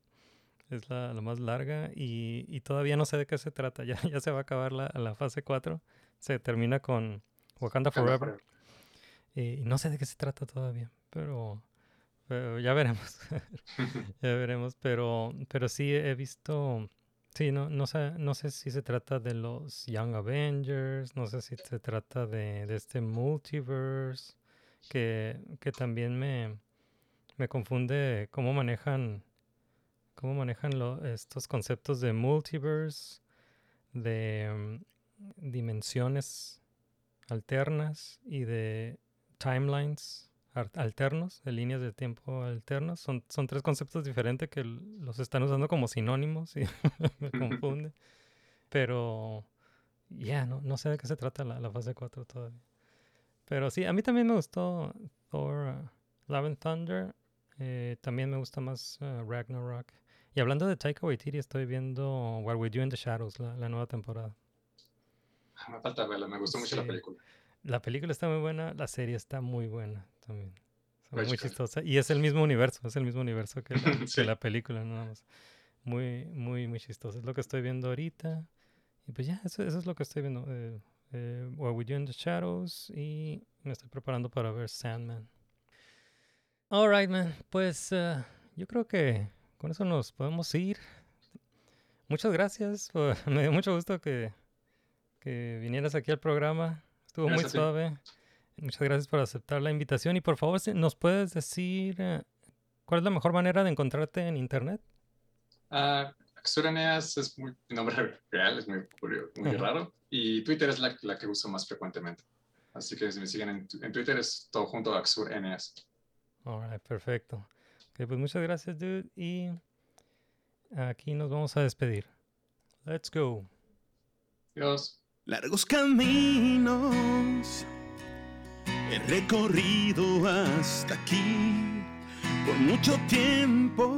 es la, la más larga y, y todavía no sé de qué se trata. Ya, ya se va a acabar la, la fase 4. Se termina con Wakanda Forever. Y, y no sé de qué se trata todavía, pero, pero ya veremos. ya veremos, pero, pero sí he visto... Sí, no, no, sé, no sé si se trata de los Young Avengers, no sé si se trata de, de este multiverse, que, que también me, me confunde cómo manejan, cómo manejan lo- estos conceptos de multiverse, de mm, dimensiones alternas y de timelines alternos, de líneas de tiempo alternos. Son, son tres conceptos diferentes que los están usando como sinónimos y me confunde. Pero, ya, no, no sé de qué se trata la, la fase 4 todavía. Pero sí, a mí también me gustó Thor uh, Love and Thunder. eh, también me gusta más uh, Ragnarok. Y hablando de Taika Waititi, estoy viendo What We Do in the Shadows, la, la nueva temporada. Me falta verla, me gustó mucho la película. La película está muy buena, la serie está muy buena también. Muy chistosa. Y es el mismo universo, es el mismo universo que la, que la película, nada más. Muy, muy, muy chistoso. Es lo que estoy viendo ahorita. Y pues ya, eso, eso es lo que estoy viendo. Eh, eh, What We Do in the Shadows. Y me estoy preparando para ver Sandman. Alright, man. Pues eh, yo creo que con eso nos podemos ir. Muchas gracias. por- me dio mucho gusto que, que vinieras aquí al programa. Estuvo muy Gracias suave. Muchas gracias por aceptar la invitación. Y por favor, si ¿nos puedes decir eh, cuál es la mejor manera de encontrarte en internet? Ah, Axur Eneas es muy, mi nombre real, es muy, raro. Y Twitter es la, la que uso más frecuentemente. Así que si me siguen en, en Twitter es todo junto Axur Eneas. Alright, perfecto. Ok, pues muchas gracias, dude. Y aquí nos vamos a despedir. Let's go. Dios. Largos caminos he recorrido hasta aquí por mucho tiempo,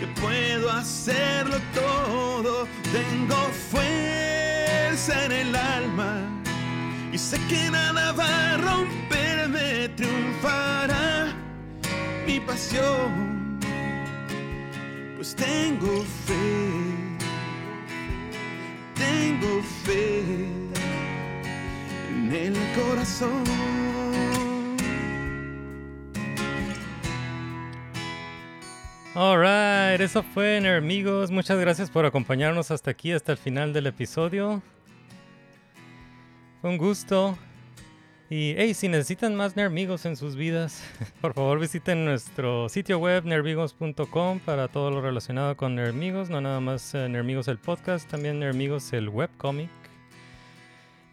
que puedo hacerlo todo, tengo fuerza en el alma y sé que nada va a romperme, triunfará mi pasión, pues tengo fe, tengo fe en el corazón. Alright, eso fue, amigos. Muchas gracias por acompañarnos hasta aquí, hasta el final del episodio. Fue un gusto. Y hey, si necesitan más Nermigos en sus vidas, por favor visiten nuestro sitio web nermigos.com para todo lo relacionado con Nermigos, no nada más eh, Nermigos el podcast, también Nermigos el webcomic.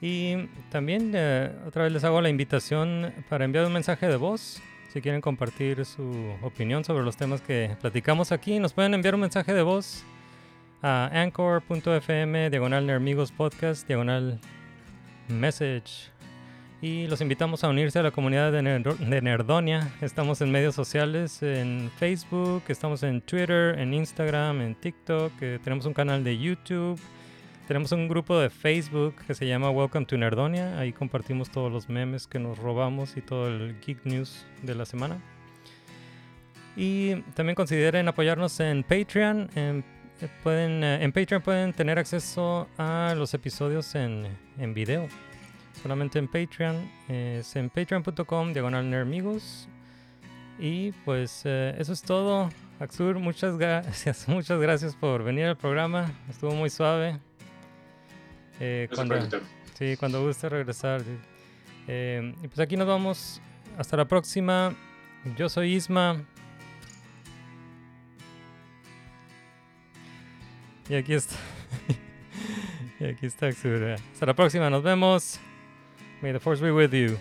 Y también eh, otra vez les hago la invitación para enviar un mensaje de voz. Si quieren compartir su opinión sobre los temas que platicamos aquí, nos pueden enviar un mensaje de voz a anchor.fm, diagonal podcast, diagonal message. Y los invitamos a unirse a la comunidad de Nerdonia. Estamos en medios sociales, en Facebook, estamos en Twitter, en Instagram, en TikTok, eh, tenemos un canal de YouTube. Tenemos un grupo de Facebook que se llama Welcome to Nerdonia. Ahí compartimos todos los memes que nos robamos y todo el geek news de la semana. Y también consideren apoyarnos en Patreon. En, eh, pueden, eh, en Patreon pueden tener acceso a los episodios en, en video. Solamente en Patreon. Es en patreon.com diagonal nermigos. Y pues eh, eso es todo. Axur, muchas gracias, muchas gracias por venir al programa. Estuvo muy suave. Eh, cuando, sí, cuando guste regresar. Eh, y pues aquí nos vamos. Hasta la próxima. Yo soy Isma. Y aquí está. y aquí está Axur. Hasta la próxima. Nos vemos. May the force be with you.